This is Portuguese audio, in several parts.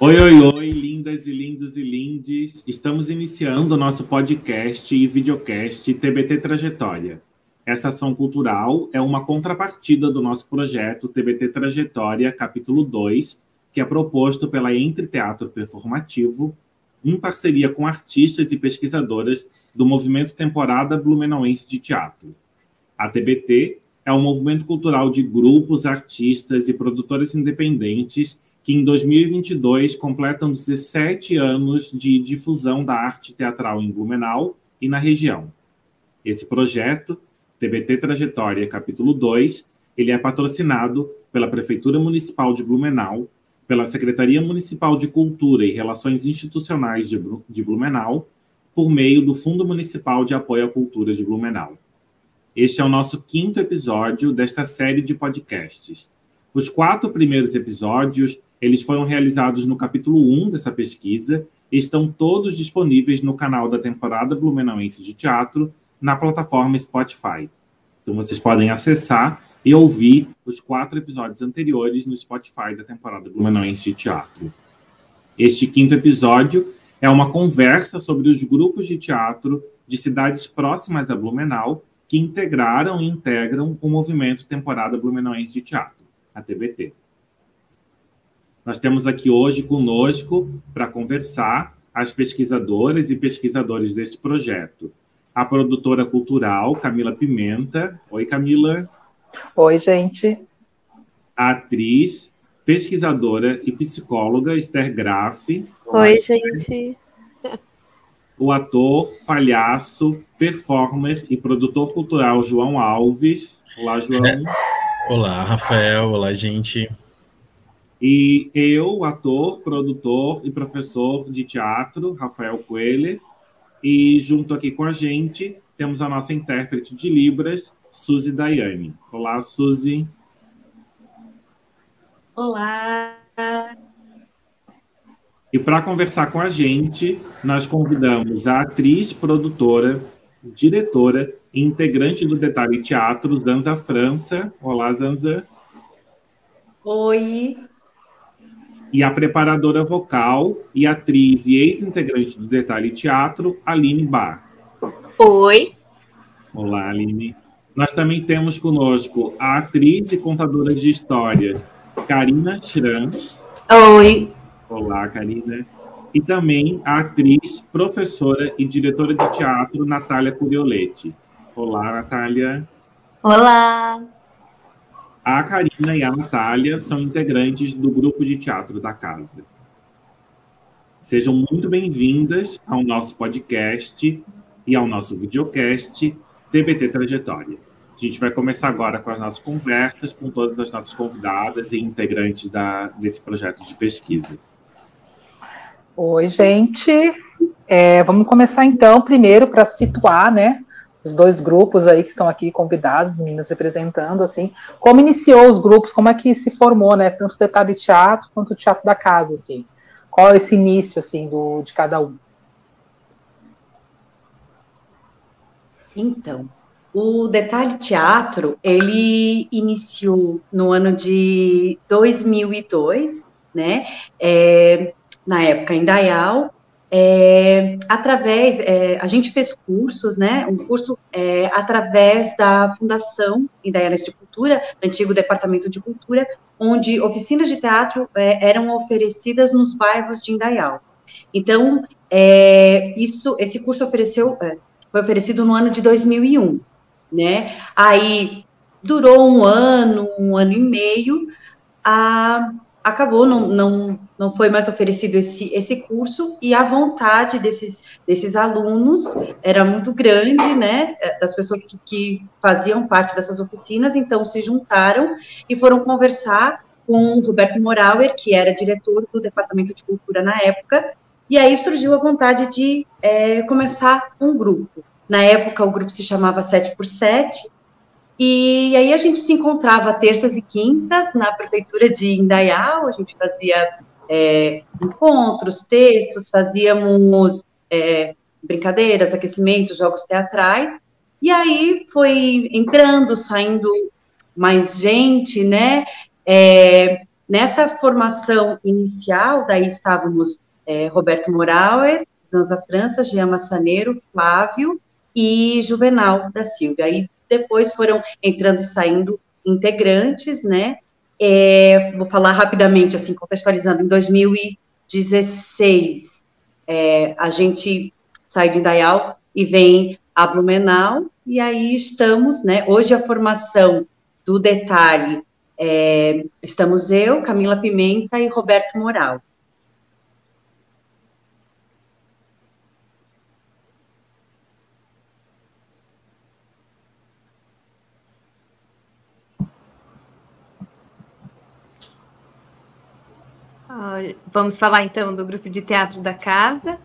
Oi, oi, oi, lindas e lindos e lindes. Estamos iniciando o nosso podcast e videocast TBT Trajetória. Essa ação cultural é uma contrapartida do nosso projeto TBT Trajetória, capítulo 2, que é proposto pela Entre Teatro Performativo, em parceria com artistas e pesquisadoras do movimento Temporada Blumenauense de Teatro. A TBT é um movimento cultural de grupos, artistas e produtores independentes que em 2022 completam 17 anos de difusão da arte teatral em Blumenau e na região. Esse projeto, TBT Trajetória Capítulo 2, ele é patrocinado pela Prefeitura Municipal de Blumenau, pela Secretaria Municipal de Cultura e Relações Institucionais de Blumenau, por meio do Fundo Municipal de Apoio à Cultura de Blumenau. Este é o nosso quinto episódio desta série de podcasts. Os quatro primeiros episódios eles foram realizados no capítulo 1 dessa pesquisa e estão todos disponíveis no canal da temporada Blumenauense de Teatro na plataforma Spotify. Então vocês podem acessar e ouvir os quatro episódios anteriores no Spotify da temporada Blumenauense de Teatro. Este quinto episódio é uma conversa sobre os grupos de teatro de cidades próximas a Blumenau que integraram e integram o movimento Temporada Blumenauense de Teatro, a TBT. Nós temos aqui hoje conosco para conversar as pesquisadoras e pesquisadores deste projeto. A produtora cultural Camila Pimenta. Oi, Camila. Oi, gente. A atriz, pesquisadora e psicóloga Esther Graff. Oi, gente. O ator, palhaço, performer e produtor cultural João Alves. Olá, João. Olá, Rafael. Olá, gente. E eu, ator, produtor e professor de teatro, Rafael Coelho, e junto aqui com a gente temos a nossa intérprete de Libras, Suzy Daiane. Olá, Suzy. Olá. E para conversar com a gente, nós convidamos a atriz, produtora, diretora e integrante do Detalhe Teatro, Zanza França. Olá, Zanza. Oi e a preparadora vocal e atriz e ex-integrante do Detalhe Teatro, Aline Bar. Oi. Olá, Aline. Nós também temos conosco a atriz e contadora de histórias, Karina Schramm. Oi. Olá, Karina. E também a atriz, professora e diretora de teatro, Natália Curioletti. Olá, Natália. Olá. A Karina e a Natália são integrantes do grupo de teatro da casa. Sejam muito bem-vindas ao nosso podcast e ao nosso videocast TBT Trajetória. A gente vai começar agora com as nossas conversas com todas as nossas convidadas e integrantes da, desse projeto de pesquisa. Oi, gente. É, vamos começar então, primeiro, para situar, né, os dois grupos aí que estão aqui convidados, as meninas representando, assim, como iniciou os grupos, como é que se formou, né, tanto o detalhe teatro quanto o teatro da casa, assim, qual é esse início, assim, do, de cada um? Então, o Detalhe Teatro, ele iniciou no ano de 2002, né, é, na época em Dayal, é, através, é, a gente fez cursos, né, um curso é, através da Fundação Indaianas de Cultura, antigo Departamento de Cultura, onde oficinas de teatro é, eram oferecidas nos bairros de Indaial. Então, é, isso, esse curso ofereceu, é, foi oferecido no ano de 2001, né, aí durou um ano, um ano e meio, a acabou, não, não, não foi mais oferecido esse, esse curso, e a vontade desses, desses alunos era muito grande, né, das pessoas que, que faziam parte dessas oficinas, então se juntaram e foram conversar com o Roberto Morauer, que era diretor do Departamento de Cultura na época, e aí surgiu a vontade de é, começar um grupo. Na época, o grupo se chamava 7 por 7 e aí a gente se encontrava terças e quintas na prefeitura de Indaial, a gente fazia é, encontros, textos, fazíamos é, brincadeiras, aquecimentos, jogos teatrais, e aí foi entrando, saindo mais gente, né? É, nessa formação inicial, daí estávamos é, Roberto Morauer, Zanza França, Jean Massaneiro, Flávio e Juvenal da Silva. Aí depois foram entrando e saindo integrantes, né? É, vou falar rapidamente, assim, contextualizando, em 2016, é, a gente sai de Indaial e vem a Blumenau, e aí estamos, né? Hoje a formação do detalhe, é, estamos eu, Camila Pimenta e Roberto Moral. Vamos falar então do grupo de teatro da casa.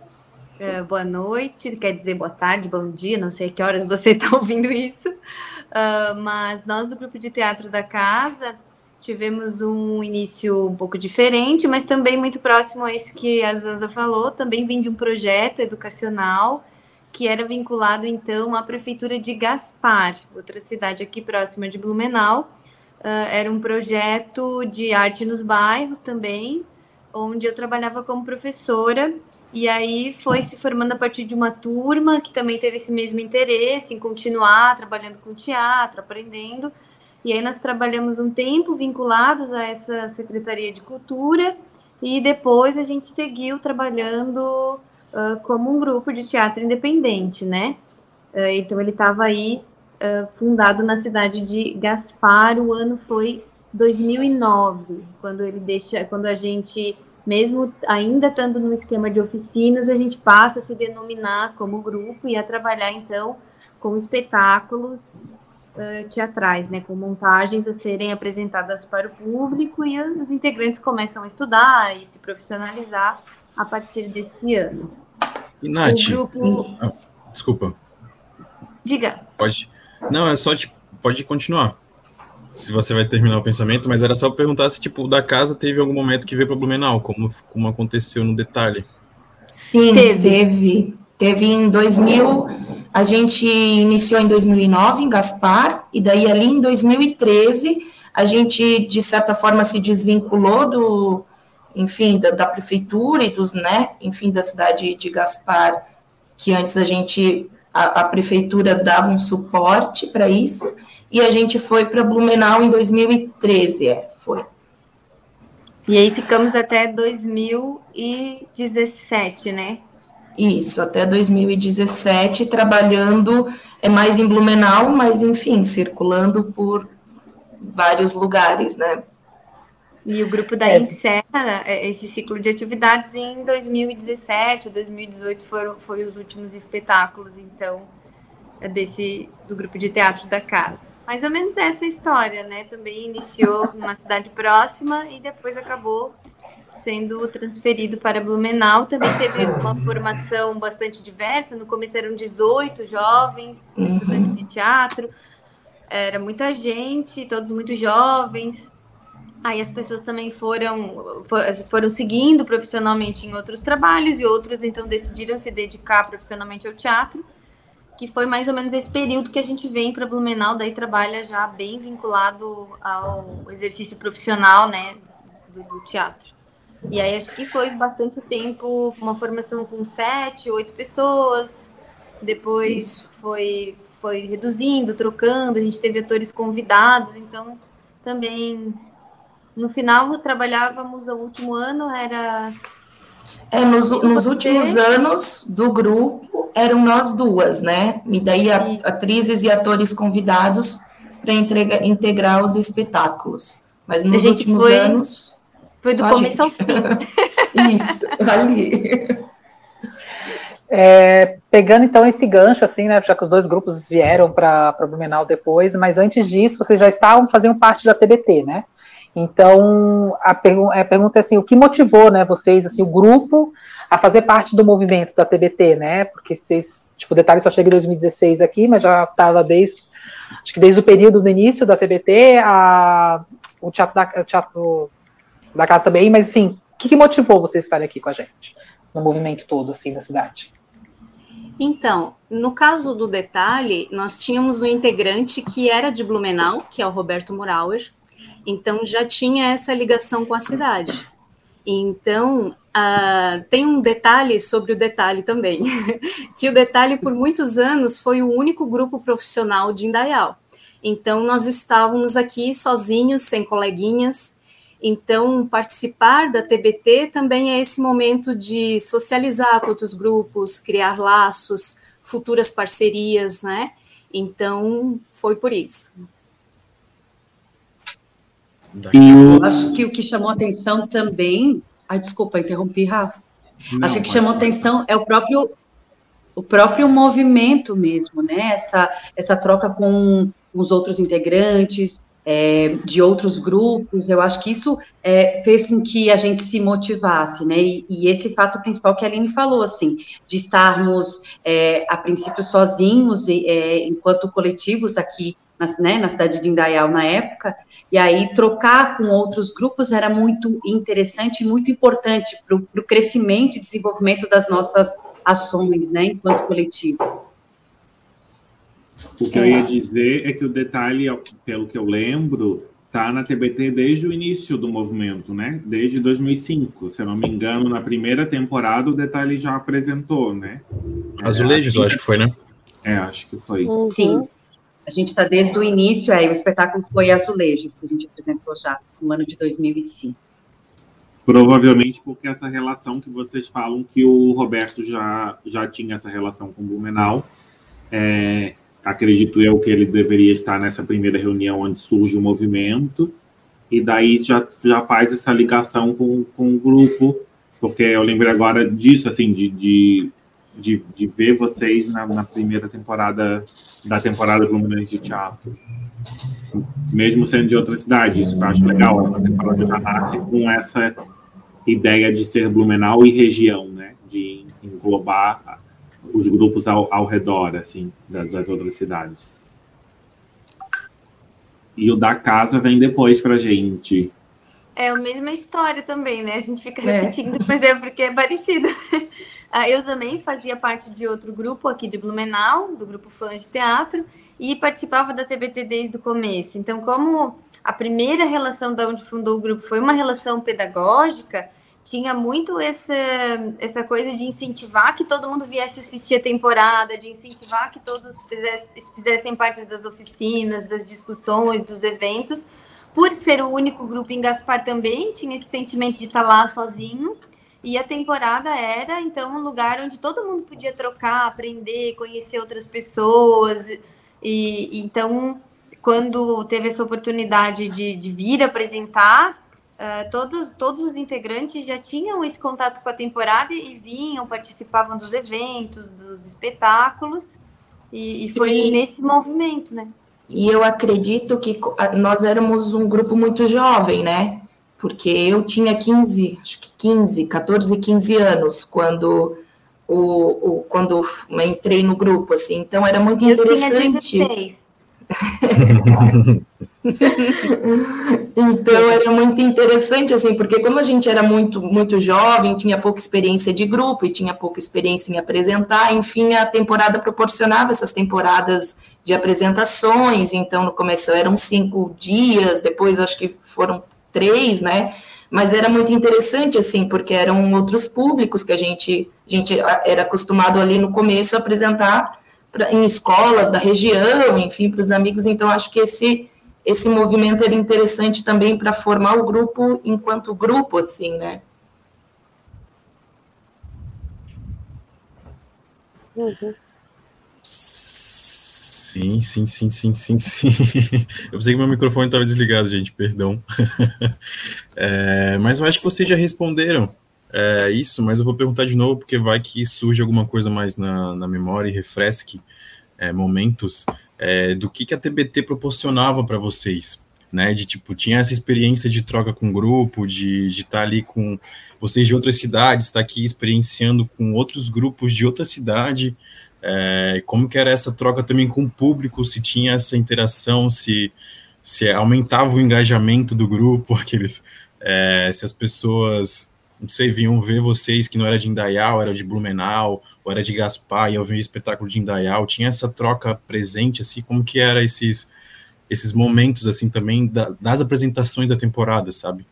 Uh, boa noite, quer dizer boa tarde, bom dia, não sei que horas você está ouvindo isso. Uh, mas nós do grupo de teatro da casa tivemos um início um pouco diferente, mas também muito próximo a isso que a Zanza falou. Também vim de um projeto educacional que era vinculado então à prefeitura de Gaspar, outra cidade aqui próxima de Blumenau. Uh, era um projeto de arte nos bairros também, onde eu trabalhava como professora, e aí foi se formando a partir de uma turma que também teve esse mesmo interesse em continuar trabalhando com teatro, aprendendo. E aí nós trabalhamos um tempo vinculados a essa Secretaria de Cultura, e depois a gente seguiu trabalhando uh, como um grupo de teatro independente, né? Uh, então ele estava aí uh, fundado na cidade de Gaspar, o ano foi 2009, quando ele deixa, quando a gente, mesmo ainda estando no esquema de oficinas, a gente passa a se denominar como grupo e a trabalhar então com espetáculos uh, teatrais, né, com montagens a serem apresentadas para o público e os integrantes começam a estudar e se profissionalizar a partir desse ano. E Nath, o grupo... Ah, desculpa. Diga. Pode. Não, é só tipo, pode continuar se você vai terminar o pensamento, mas era só perguntar se, tipo, da casa teve algum momento que veio para Blumenau, como, como aconteceu no detalhe. Sim, teve. teve. Teve em 2000, a gente iniciou em 2009 em Gaspar, e daí ali em 2013 a gente, de certa forma, se desvinculou do, enfim, da, da prefeitura e dos, né, enfim, da cidade de Gaspar, que antes a gente, a, a prefeitura dava um suporte para isso, e a gente foi para Blumenau em 2013, é, foi. E aí ficamos até 2017, né? Isso, até 2017, trabalhando é mais em Blumenau, mas enfim, circulando por vários lugares, né? E o grupo daí é. encerra é, esse ciclo de atividades em 2017, 2018 foram foi os últimos espetáculos, então, desse do grupo de teatro da casa. Mais ou menos essa história, né? Também iniciou numa cidade próxima e depois acabou sendo transferido para Blumenau. Também teve uma formação bastante diversa. No começo eram 18 jovens, uhum. estudantes de teatro. Era muita gente, todos muito jovens. Aí as pessoas também foram, foram seguindo profissionalmente em outros trabalhos e outros então decidiram se dedicar profissionalmente ao teatro que foi mais ou menos esse período que a gente vem para Blumenau, daí trabalha já bem vinculado ao exercício profissional, né, do, do, teatro. E aí acho que foi bastante tempo, uma formação com sete, oito pessoas, depois Isso. foi foi reduzindo, trocando, a gente teve atores convidados, então também no final trabalhávamos o último ano era é, nos, nos últimos anos do grupo eram nós duas, né? E daí a, atrizes e atores convidados para integrar os espetáculos. Mas nos últimos foi, anos. Foi do começo ao fim. Isso, ali. É, pegando então esse gancho, assim, né? Já que os dois grupos vieram para Blumenau depois, mas antes disso, vocês já estavam fazendo parte da TBT, né? Então, a, pergu a pergunta é assim, o que motivou, né, vocês, assim, o grupo a fazer parte do movimento da TBT, né, porque vocês, tipo, o detalhe só chega em 2016 aqui, mas já estava desde, acho que desde o período do início da TBT, a, o teatro da, o teatro da casa também, mas assim, que, que motivou você estar aqui com a gente, no movimento todo, assim, da cidade? Então, no caso do detalhe, nós tínhamos um integrante que era de Blumenau, que é o Roberto Murauer, então já tinha essa ligação com a cidade. Então, tem um detalhe sobre o detalhe também, que o detalhe por muitos anos foi o único grupo profissional de Indaial. Então, nós estávamos aqui sozinhos, sem coleguinhas. Então, participar da TBT também é esse momento de socializar com outros grupos, criar laços, futuras parcerias, né? Então, foi por isso. Eu acho que o que chamou atenção também. Ai, desculpa, interrompi, Rafa. Não, acho que chamou atenção é o próprio o próprio movimento mesmo, né? Essa, essa troca com os outros integrantes, é, de outros grupos, eu acho que isso é, fez com que a gente se motivasse, né? E, e, esse fato principal que a Aline falou, assim, de estarmos, é, a princípio, sozinhos, é, enquanto coletivos aqui na, né, na cidade de Indaial na época, e aí trocar com outros grupos era muito interessante e muito importante para o crescimento e desenvolvimento das nossas ações, né, enquanto coletivo. O que eu ia dizer é que o detalhe, pelo que eu lembro, tá na TBT desde o início do movimento, né? Desde 2005, se eu não me engano, na primeira temporada o detalhe já apresentou, né? Azulejos, é, eu acho que foi, né? É, acho que foi. Uhum. Sim. A gente está desde o início, aí o espetáculo foi Azulejos, que a gente apresentou já no ano de 2005. Provavelmente porque essa relação que vocês falam que o Roberto já, já tinha essa relação com o Blumenau, é, acredito eu que ele deveria estar nessa primeira reunião onde surge o movimento, e daí já, já faz essa ligação com, com o grupo, porque eu lembrei agora disso, assim, de, de, de, de ver vocês na, na, primeira temporada da temporada Fluminense de Teatro. Mesmo sendo de outra cidade, isso que eu acho legal, a temporada já nasce com essa ideia de ser Blumenau e região, né? De englobar os grupos ao, ao redor, assim, das, das, outras cidades. E o da casa vem depois pra gente. É a mesma história também, né? A gente fica é. repetindo, mas é porque é parecido. Ah, eu também fazia parte de outro grupo aqui de Blumenau, do grupo Fãs de Teatro, e participava da TBT desde o começo. Então, como a primeira relação da onde fundou o grupo foi uma relação pedagógica, tinha muito essa, essa coisa de incentivar que todo mundo viesse assistir a temporada, de incentivar que todos fizessem, fizessem parte das oficinas, das discussões, dos eventos. Por ser o único grupo em Gaspar também, tinha esse sentimento de estar lá sozinho. E a temporada era, então, um lugar onde todo mundo podia trocar, aprender, conhecer outras pessoas. E então, quando teve essa oportunidade de, de vir apresentar, Uh, todos, todos os integrantes já tinham esse contato com a temporada e vinham, participavam dos eventos, dos espetáculos, e, e foi e, nesse movimento, né? E eu acredito que nós éramos um grupo muito jovem, né? Porque eu tinha 15, acho que 15, 14, 15 anos quando o, o quando entrei no grupo, assim, então era muito eu interessante. Tinha 16. Então era muito interessante assim, porque como a gente era muito muito jovem, tinha pouca experiência de grupo e tinha pouca experiência em apresentar, enfim, a temporada proporcionava essas temporadas de apresentações. Então no começo eram cinco dias, depois acho que foram três, né? Mas era muito interessante assim, porque eram outros públicos que a gente a gente era acostumado ali no começo a apresentar pra, em escolas da região, enfim, para os amigos. Então, acho que esse, esse movimento era interessante também para formar o grupo enquanto grupo, assim, né? Uhum. Sim, sim, sim, sim, sim, sim. Eu pensei que meu microfone estava desligado, gente, perdão. É, mas eu acho que vocês já responderam é, isso, mas eu vou perguntar de novo, porque vai que surge alguma coisa mais na, na memória e refresque é, momentos é, do que, que a TBT proporcionava para vocês, né? De tipo, tinha essa experiência de troca com grupo, de estar tá ali com vocês de outras cidades, estar tá aqui experienciando com outros grupos de outra cidade, é, como que era essa troca também com o público, se tinha essa interação, se, se aumentava o engajamento do grupo, aqueles, é, se as pessoas não sei, vinham ver vocês que não era de Indaial, era de Blumenau, ou era de Gaspar, e eu vi o espetáculo de Indaial, tinha essa troca presente, assim, como que era esses, esses momentos, assim, também da, das apresentações da temporada, sabe?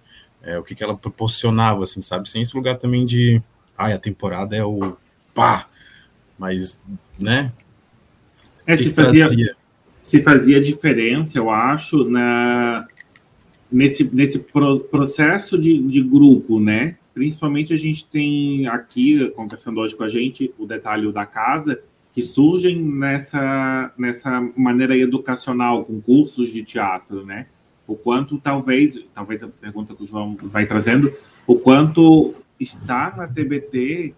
É, o que, que ela proporcionava, assim, sabe? Sem esse lugar também de, ai, a temporada é o pá, mas, né? É, se fazia, se fazia diferença, eu acho, na, nesse, nesse pro, processo de, de grupo, né? Principalmente a gente tem aqui, conversando hoje com a gente, o detalhe da casa, que surgem nessa, nessa maneira educacional, com cursos de teatro, né? O quanto talvez, talvez a pergunta que o João vai trazendo, o quanto estar na TBT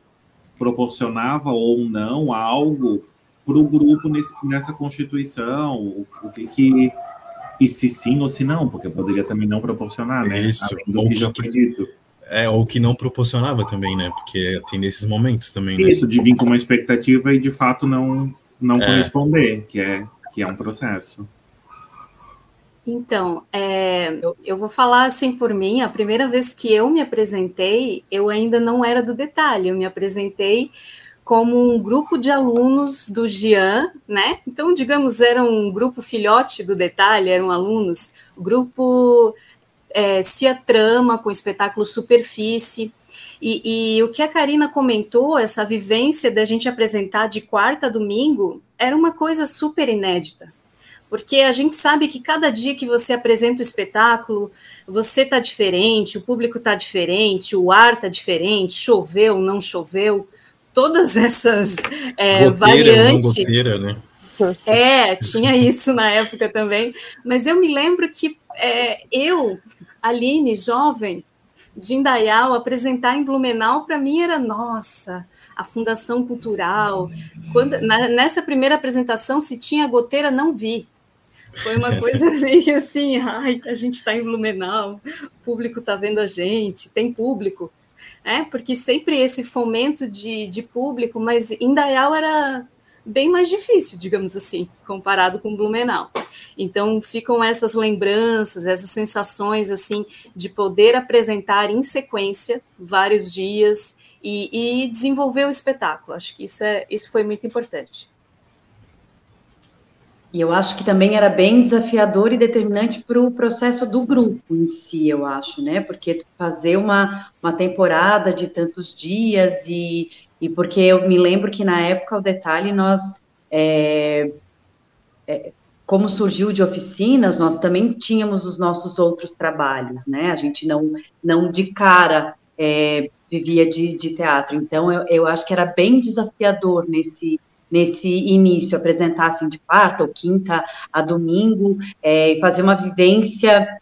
proporcionava ou não algo para o grupo nesse, nessa constituição, o, o que que e se sim ou se não, porque poderia também não proporcionar, né? Isso, Além do que já foi dito. É, ou que não proporcionava também, né? Porque tem nesses momentos também, né? Isso, de vir com uma expectativa e de fato não, não é. corresponder, que é, que é um processo. Então, é, eu vou falar assim por mim. A primeira vez que eu me apresentei, eu ainda não era do detalhe. Eu me apresentei como um grupo de alunos do Gian, né? Então, digamos, era um grupo filhote do detalhe, eram alunos, grupo é, Cia Trama, com o espetáculo Superfície. E, e, o que a Karina comentou, essa vivência da gente apresentar de quarta a domingo, era uma coisa super inédita. Porque a gente sabe que cada dia que você apresenta o espetáculo, você está diferente, o público está diferente, o ar está diferente, choveu, não choveu todas essas é, goteira, variantes. Goteira, né? É, tinha isso na época também. Mas eu me lembro que é, eu, Aline, jovem, de Indaial, apresentar em Blumenau, para mim era nossa, a Fundação Cultural. Quando, na, nessa primeira apresentação, se tinha goteira, não vi. Foi uma coisa meio assim, ai, a gente está em Blumenau, o público está vendo a gente, tem público é, porque sempre esse fomento de, de público, mas Indaial era bem mais difícil, digamos assim, comparado com Blumenau. Então ficam essas lembranças, essas sensações assim de poder apresentar em sequência vários dias e, e desenvolver o espetáculo. Acho que isso é isso foi muito importante. E eu acho que também era bem desafiador e determinante para o processo do grupo em si, eu acho, né? Porque fazer uma, uma temporada de tantos dias e, e porque eu me lembro que na época o detalhe nós é, é, como surgiu de oficinas, nós também tínhamos os nossos outros trabalhos, né? A gente não, não de cara é, vivia de, de teatro. Então, eu, eu acho que era bem desafiador nesse, nesse início, apresentar assim de quarta ou quinta a domingo, é, e fazer uma vivência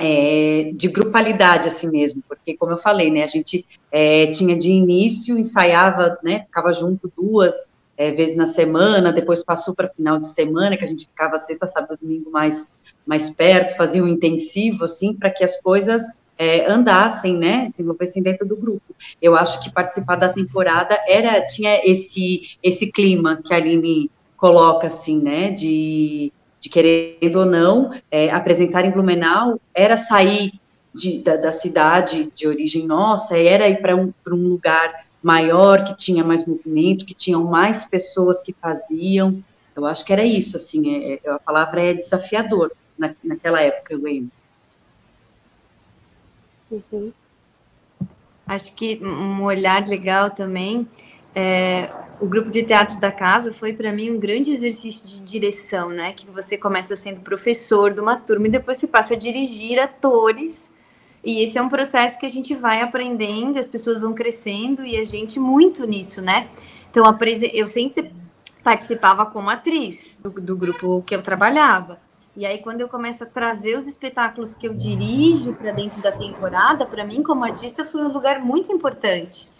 é, de grupalidade assim mesmo, porque como eu falei, né, a gente é, tinha de início, ensaiava, né, ficava junto duas é, vezes na semana, depois passou para final de semana, que a gente ficava sexta, sábado, domingo mais, mais perto, fazia um intensivo, assim, para que as coisas é, andassem, né, desenvolvessem dentro do grupo. Eu acho que participar da temporada era tinha esse esse clima que a Aline coloca assim, né, de, de querendo ou não é, apresentar em Blumenau era sair de, da, da, cidade de origem nossa, era ir para um, um lugar maior que tinha mais movimento, que tinham mais pessoas que faziam. Eu acho que era isso, assim, é, é a palavra é desafiador na, naquela época, eu lembro. Uhum. Acho que um olhar legal também. É, o grupo de teatro da casa foi para mim um grande exercício de direção, né? Que você começa sendo professor de uma turma e depois você passa a dirigir atores. E esse é um processo que a gente vai aprendendo, as pessoas vão crescendo e a gente muito nisso, né? Então, eu sempre participava como atriz do, do grupo que eu trabalhava. E aí, quando eu começo a trazer os espetáculos que eu dirijo para dentro da temporada, para mim, como artista, foi um lugar muito importante,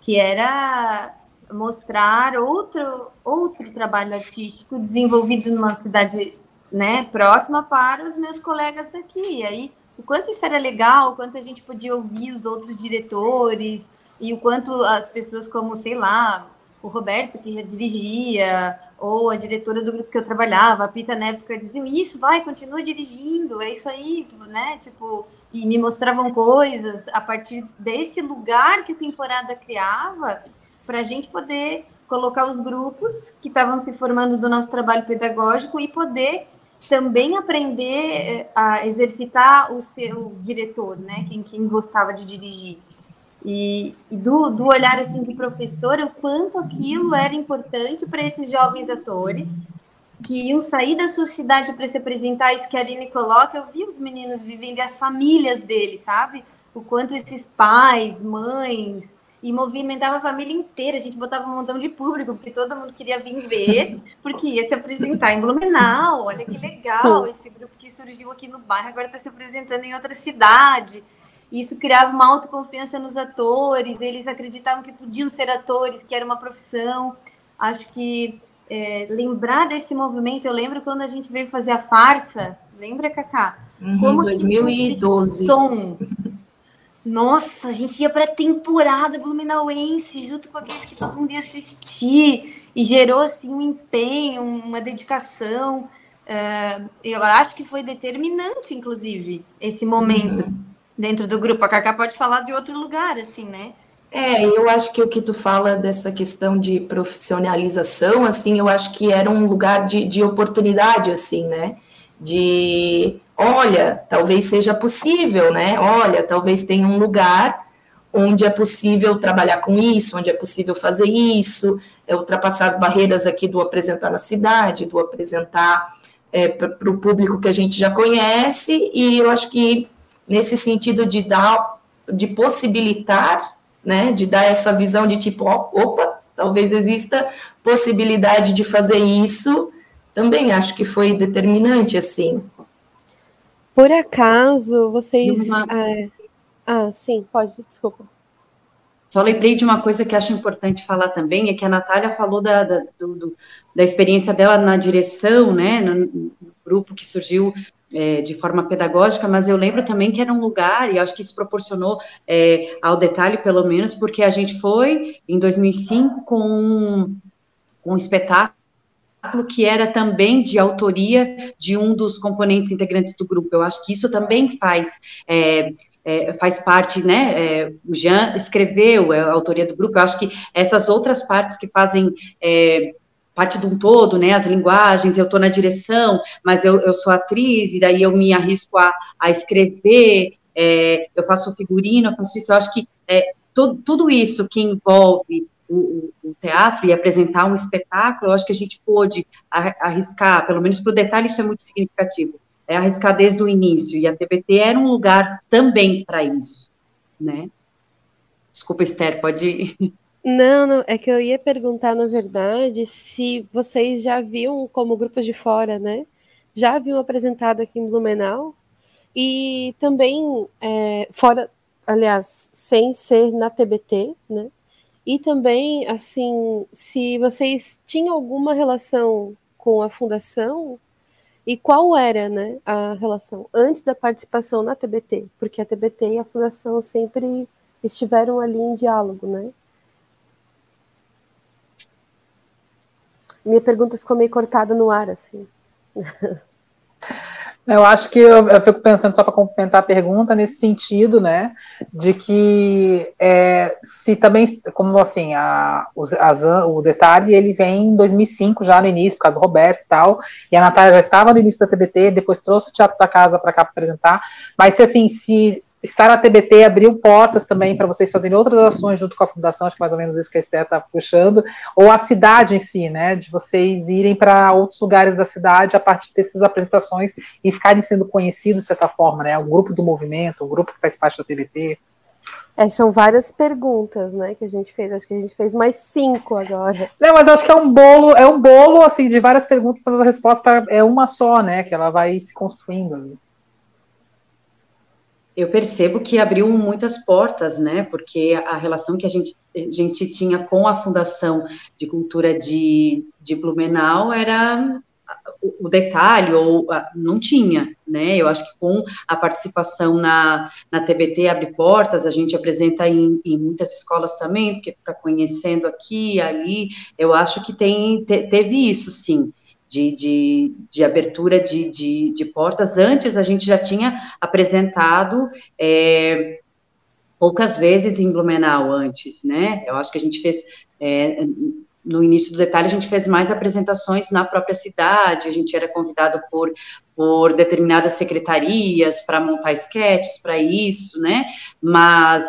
que era mostrar outro, outro trabalho artístico desenvolvido numa cidade né, próxima para os meus colegas daqui. E aí, o quanto isso era legal, o quanto a gente podia ouvir os outros diretores, e o quanto as pessoas como, sei lá, o Roberto, que já dirigia, ou a diretora do grupo que eu trabalhava, a Pita, época, diziam, isso, vai, continua dirigindo, é isso aí, né, tipo, e me mostravam coisas a partir desse lugar que a temporada criava, para a gente poder colocar os grupos que estavam se formando do nosso trabalho pedagógico e poder também aprender eh, a exercitar o seu diretor, né, quem, quem gostava de dirigir. E, e do, do, olhar assim de professor, o quanto aquilo era importante para esses jovens atores que iam sair da sua cidade para se apresentar, isso que a Aline coloca, eu vi os meninos vivendo e as famílias deles, sabe? O quanto esses pais, mães, e movimentava a família inteira, a gente botava um montão de público, porque todo mundo queria vir ver, porque ia se apresentar em Blumenau, olha que legal, esse grupo que surgiu aqui no bairro agora está se apresentando em outra cidade, isso criava uma autoconfiança nos atores, eles acreditavam que podiam ser atores, que era uma profissão. Acho que é, lembrar desse movimento, eu lembro quando a gente veio fazer a farsa, lembra, Cacá? Uhum, Como 2012. Som. Nossa, a gente ia para a temporada Blumenauense, junto com aqueles que todo mundo ia assistir, e gerou assim um empenho, uma dedicação. É, eu acho que foi determinante, inclusive, esse momento. Uhum dentro do grupo. A Cacá pode falar de outro lugar, assim, né? É, eu acho que o que tu fala dessa questão de profissionalização, assim, eu acho que era um lugar de, de oportunidade, assim, né? De, olha, talvez seja possível, né? Olha, talvez tenha um lugar onde é possível trabalhar com isso, onde é possível fazer isso, é ultrapassar as barreiras aqui do apresentar na cidade, do apresentar é, para o público que a gente já conhece, e eu acho que nesse sentido de dar, de possibilitar, né, de dar essa visão de tipo, opa, talvez exista possibilidade de fazer isso, também acho que foi determinante, assim. Por acaso, vocês... Uma... É... Ah, sim, pode, desculpa. Só lembrei de uma coisa que acho importante falar também, é que a Natália falou da, da, do, da experiência dela na direção, né, no, grupo que surgiu é, de forma pedagógica, mas eu lembro também que era um lugar, e acho que isso proporcionou é, ao detalhe, pelo menos, porque a gente foi em 2005 com um, um espetáculo que era também de autoria de um dos componentes integrantes do grupo. Eu acho que isso também faz é, é, faz parte, né? É, o Jean escreveu é, a autoria do grupo. Eu acho que essas outras partes que fazem é, parte de um todo, né, as linguagens, eu estou na direção, mas eu, eu sou atriz, e daí eu me arrisco a, a escrever, é, eu faço figurino, eu faço isso, eu acho que é, tudo, tudo isso que envolve o, o, teatro e apresentar um espetáculo, eu acho que a gente pôde arriscar, pelo menos para o detalhe isso é muito significativo, é arriscar desde o início, e a TBT era um lugar também para isso, né? Desculpa, Esther, pode ir. Não, não, é que eu ia perguntar, na verdade, se vocês já viam como grupos de fora, né? Já haviam apresentado aqui em Blumenau e também é, fora, aliás, sem ser na TBT, né? E também, assim, se vocês tinham alguma relação com a fundação e qual era, né, a relação antes da participação na TBT, porque a TBT e a fundação sempre estiveram ali em diálogo, né? Minha pergunta ficou meio cortada no ar, assim. Eu acho que eu, eu fico pensando, só para complementar a pergunta, nesse sentido, né, de que é, se também, como assim, a, os, as, o detalhe, ele vem em 2005, já no início, por causa do Roberto e tal, e a Natália já estava no início da TBT, depois trouxe o Teatro da Casa para cá para apresentar, mas se assim, se estar na TBT abriu portas também para vocês fazerem outras ações junto com a fundação, acho que mais ou menos isso que a Esther está puxando, ou a cidade em si, né, de vocês irem para outros lugares da cidade a partir dessas apresentações e ficarem sendo conhecidos de certa forma, né, o grupo do movimento, o grupo que faz parte da TBT. É, são várias perguntas, né, que a gente fez. Acho que a gente fez mais cinco agora. Não, mas acho que é um bolo, é um bolo assim de várias perguntas, mas a resposta é uma só, né, que ela vai se construindo eu percebo que abriu muitas portas, né? Porque a relação que a gente, a gente tinha com a Fundação de Cultura de, de Blumenau era o, detalhe, ou não tinha, né? Eu acho que com a participação na, na TBT Abre Portas, a gente apresenta em, em muitas escolas também, porque fica conhecendo aqui, ali, eu acho que tem, te, teve isso, sim. De, de, de, abertura de, de, de, portas. Antes a gente já tinha apresentado é, poucas vezes em Blumenau antes, né? Eu acho que a gente fez é, no início do detalhe, a gente fez mais apresentações na própria cidade, a gente era convidado por, por determinadas secretarias para montar sketches para isso, né? Mas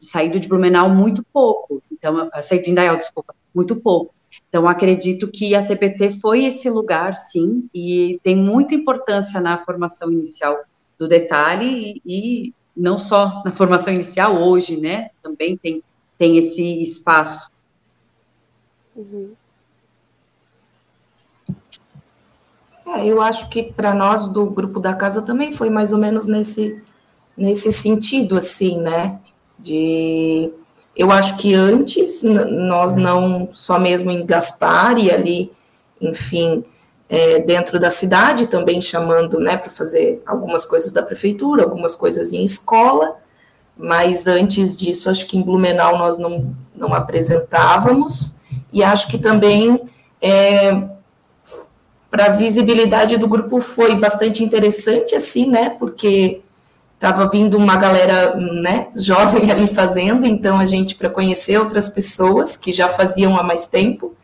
saído de Blumenau muito pouco, então, saído de Indaial, desculpa, muito pouco. Então, acredito que a TPT foi esse lugar, sim, e tem muita importância na formação inicial do detalhe, e, e não só na formação inicial hoje, né? Também tem, tem esse espaço Uhum. É, eu acho que para nós do grupo da casa também foi mais ou menos nesse, nesse sentido, assim, né? De eu acho que antes nós não só mesmo em Gaspar e ali, enfim, é, dentro da cidade também chamando, né, para fazer algumas coisas da prefeitura, algumas coisas em escola, mas antes disso acho que em Blumenau nós não, não apresentávamos. E acho que também é, para a visibilidade do grupo foi bastante interessante, assim, né, porque estava vindo uma galera, né, jovem ali fazendo, então a gente, para conhecer outras pessoas que já faziam há mais tempo,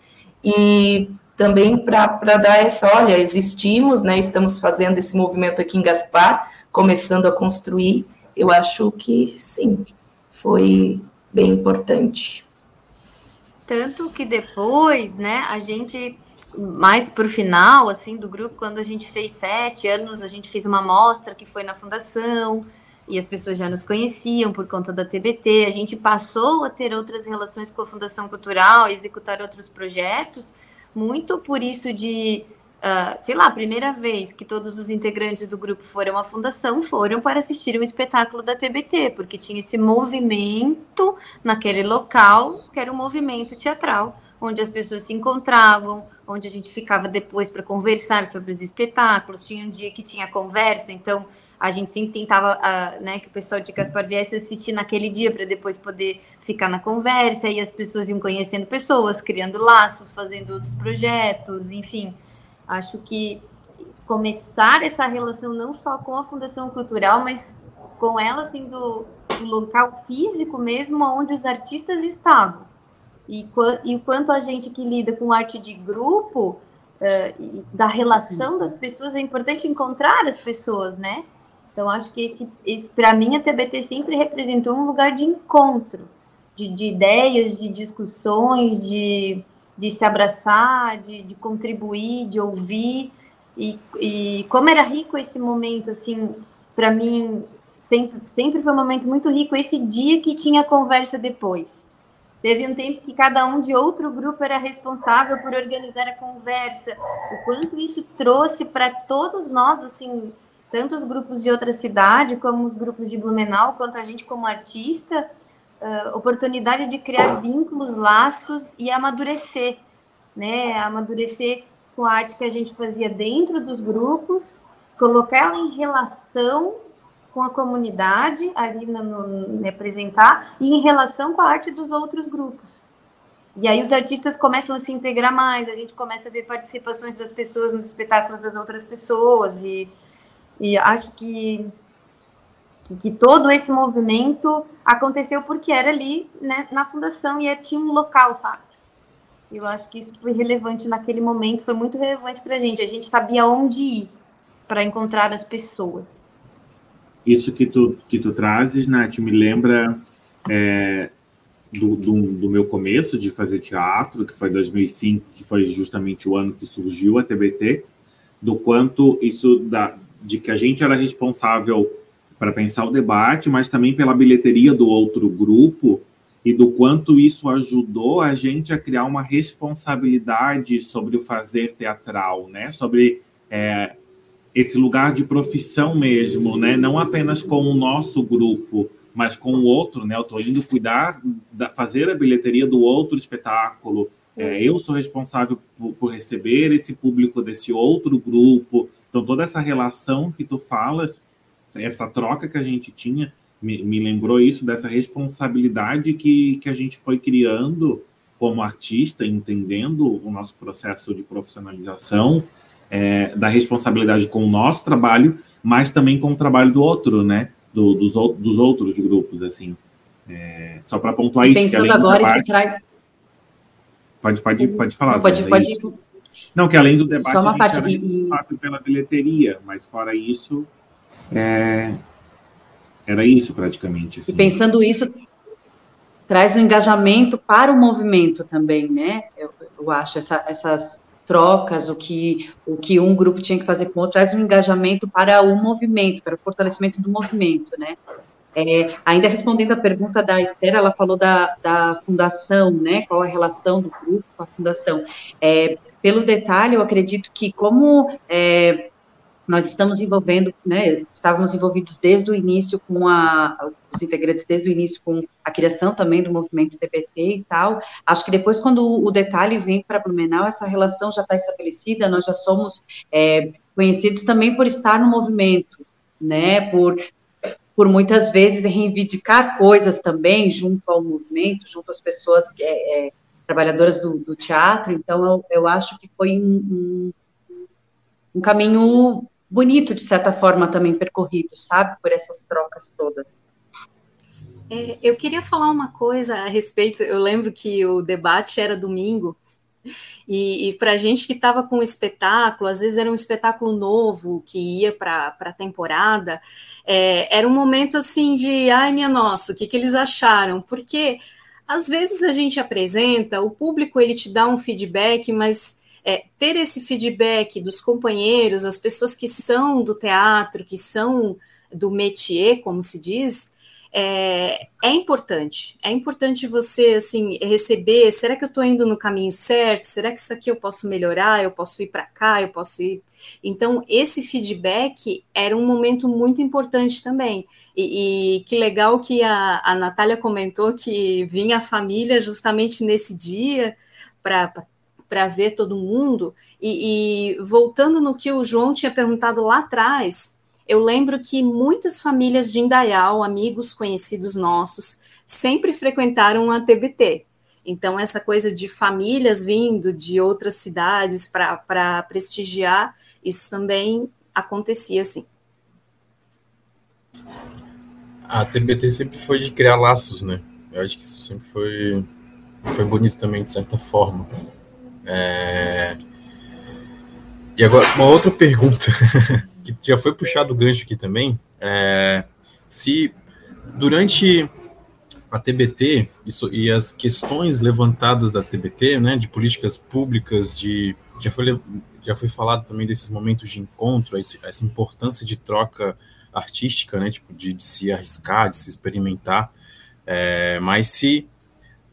e também para dar essa, olha, existimos, né, estamos fazendo esse movimento aqui em Gaspar, começando a construir, eu acho que sim, foi bem importante. Tanto que depois, né, a gente, mais para o final, assim, do grupo, quando a gente fez sete anos, a gente fez uma mostra que foi na fundação, e as pessoas já nos conheciam por conta da TBT, a gente passou a ter outras relações com a Fundação Cultural, executar outros projetos, muito por isso de uh, sei lá, a primeira vez que todos os integrantes do grupo foram à fundação foram para assistir um espetáculo da TBT, porque tinha esse movimento naquele local, que era um movimento teatral, onde as pessoas se encontravam, onde a gente ficava depois para conversar sobre os espetáculos. Tinha um dia que tinha conversa, então a gente sempre tentava uh, né, que o pessoal de Gaspar viesse assistir naquele dia para depois poder ficar na conversa, e as pessoas iam conhecendo pessoas, criando laços, fazendo outros projetos, enfim. Acho que começar essa relação não só com a Fundação Cultural, mas com ela sendo o local físico mesmo onde os artistas estavam. E, e o quanto a gente que lida com arte de grupo, uh, da relação das pessoas, é importante encontrar as pessoas, né? Então, acho que esse, esse para mim, a TBT sempre representou um lugar de encontro, de, de ideias, de discussões, de, de se abraçar, de, de contribuir, de ouvir. E, e, como era rico esse momento, assim, para mim, sempre, sempre foi um momento muito rico esse dia que tinha conversa depois. Teve um tempo que cada um de outro grupo era responsável por organizar a conversa. O quanto isso trouxe para todos nós, assim, tanto os grupos de outra cidade, como os grupos de Blumenau, quanto a gente como artista, uh, oportunidade de criar vínculos, laços e amadurecer, né? Amadurecer com a arte que a gente fazia dentro dos grupos, colocar ela em relação com a comunidade ali no, no, no apresentar e em relação com a arte dos outros grupos. E aí os artistas começam a se integrar mais, a gente começa a ver participações das pessoas nos espetáculos das outras pessoas e, e acho que que, que, todo esse movimento aconteceu porque era ali né, na fundação e tinha um local, sabe? Eu acho que isso foi relevante naquele momento, foi muito relevante para a gente. A gente sabia onde ir para encontrar as pessoas. Isso que tu, que tu trazes, Nath, me lembra é, do, do, do, meu começo de fazer teatro, que foi 2005, que foi justamente o ano que surgiu a TBT, do quanto isso da, de que a gente era responsável para pensar o debate, mas também pela bilheteria do outro grupo e do quanto isso ajudou a gente a criar uma responsabilidade sobre o fazer teatral, né? Sobre é, esse lugar de profissão mesmo, né? Não apenas com o nosso grupo, mas com o outro, né? Eu estou indo cuidar da fazer a bilheteria do outro espetáculo, É, eu sou responsável por, por, receber esse público desse outro grupo. Então, toda essa relação que tu falas, essa troca que a gente tinha, me, me lembrou isso, dessa responsabilidade que, que a gente foi criando como artista, entendendo o nosso processo de profissionalização, é, da responsabilidade com o nosso trabalho, mas também com o trabalho do outro, né? Do, dos, dos outros grupos, assim. É, só para pontuar isso. Pensando agora, parte, isso traz. Pode, pode, pode falar. Não, pode, é pode... Não, que além do debate, só uma a parte e... pela bilheteria, mas fora isso, é... era isso praticamente. Assim. E pensando isso, traz um engajamento para o movimento também, né? Eu, eu acho essa, essas trocas, o que, o que um grupo tinha que fazer com o outro, traz um engajamento para o movimento, para o fortalecimento do movimento, né? É, ainda respondendo a pergunta da Esther, ela falou da, da fundação, né? Qual a relação do grupo com a fundação? É, pelo detalhe, eu acredito que como é, nós estamos envolvendo, né, estávamos envolvidos desde o início com a, os integrantes desde o início com a criação também do movimento TPT e tal. Acho que depois, quando o, detalhe vem para Blumenau, essa relação já está estabelecida, nós já somos é, conhecidos também por estar no movimento, né, por, por muitas vezes reivindicar coisas também junto ao movimento, junto às pessoas que é, é, trabalhadoras do, do, teatro. Então, eu, eu acho que foi um, um, um caminho bonito, de certa forma, também percorrido, sabe? Por essas trocas todas. É, eu queria falar uma coisa a respeito. Eu lembro que o debate era domingo, e, e para a gente que estava com o espetáculo, às vezes era um espetáculo novo que ia para a temporada, é, era um momento assim de ai minha nossa, o que, que eles acharam? Porque às vezes a gente apresenta, o público ele te dá um feedback, mas é, ter esse feedback dos companheiros, as pessoas que são do teatro, que são do métier, como se diz, é, é, importante. É importante você assim receber. Será que eu estou indo no caminho certo? Será que isso aqui eu posso melhorar? Eu posso ir para cá? Eu posso ir. Então esse feedback era um momento muito importante também. E, e que legal que a, a Natália comentou que vinha a família justamente nesse dia para para ver todo mundo. E, e, voltando no que o João tinha perguntado lá atrás, eu lembro que muitas famílias de Indaial, amigos conhecidos nossos, sempre frequentaram a TBT. Então, essa coisa de famílias vindo de outras cidades para prestigiar, isso também acontecia assim. A TBT sempre foi de criar laços, né? Eu acho que isso sempre foi, foi bonito também, de certa forma. É... E agora, uma outra pergunta, que já foi puxado o gancho aqui também, é se durante a TBT isso, e as questões levantadas da TBT, né, de políticas públicas, de já foi, já foi falado também desses momentos de encontro, essa importância de troca artística, né, tipo, de, de se arriscar, de se experimentar, é, mas se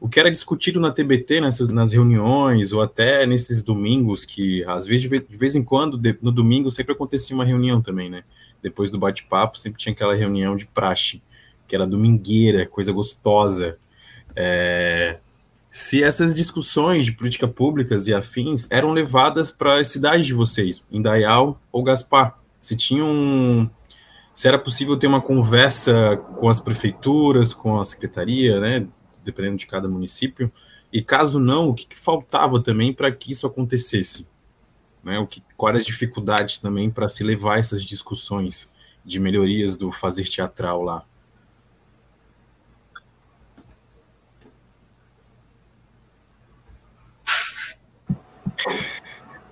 o que era discutido na TBT, nessas, nas reuniões, ou até nesses domingos, que às vezes, de vez, de vez em quando, de, no domingo, sempre acontecia uma reunião também, né? Depois do bate-papo, sempre tinha aquela reunião de praxe, que era domingueira, coisa gostosa. É, se essas discussões de política públicas e afins eram levadas para as cidades de vocês, Indaial ou Gaspar, se tinham se era possível ter uma conversa com as prefeituras, com a secretaria, né, dependendo de cada município? E caso não, o que, que faltava também para que isso acontecesse? Né? O que, quais as dificuldades também para se levar essas discussões de melhorias do fazer teatral lá?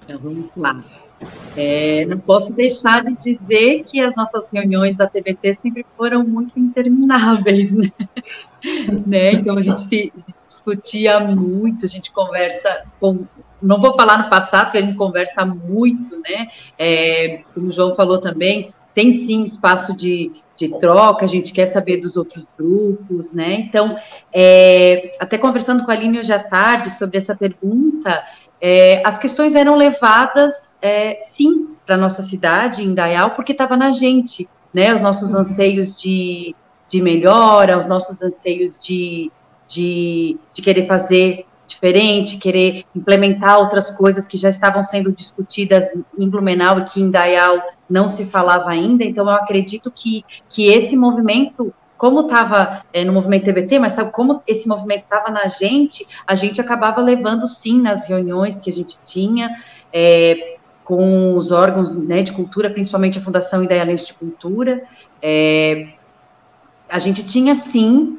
Então, vamos lá. É, não posso deixar de dizer que as nossas reuniões da TBT sempre foram muito intermináveis, né? né? Então a gente, discutia muito, a gente conversa com. Não vou falar no passado, porque a gente conversa muito, né? É, como o João falou também, tem sim espaço de, de troca, a gente quer saber dos outros grupos, né? Então, é, até conversando com a Aline hoje à tarde sobre essa pergunta, é, as questões eram levadas, é, sim, para a nossa cidade, em Dayal, porque estava na gente, né? Os nossos anseios de, de melhora, os nossos anseios de, de, de querer fazer diferente, querer implementar outras coisas que já estavam sendo discutidas em Blumenau e que em Dayal não se falava ainda. Então, eu acredito que, que esse movimento, como estava é, no movimento TBT, mas sabe, como esse movimento estava na gente, a gente acabava levando sim nas reuniões que a gente tinha. É, com os órgãos né, de cultura, principalmente a Fundação Idealense de Cultura. É, a gente tinha, sim,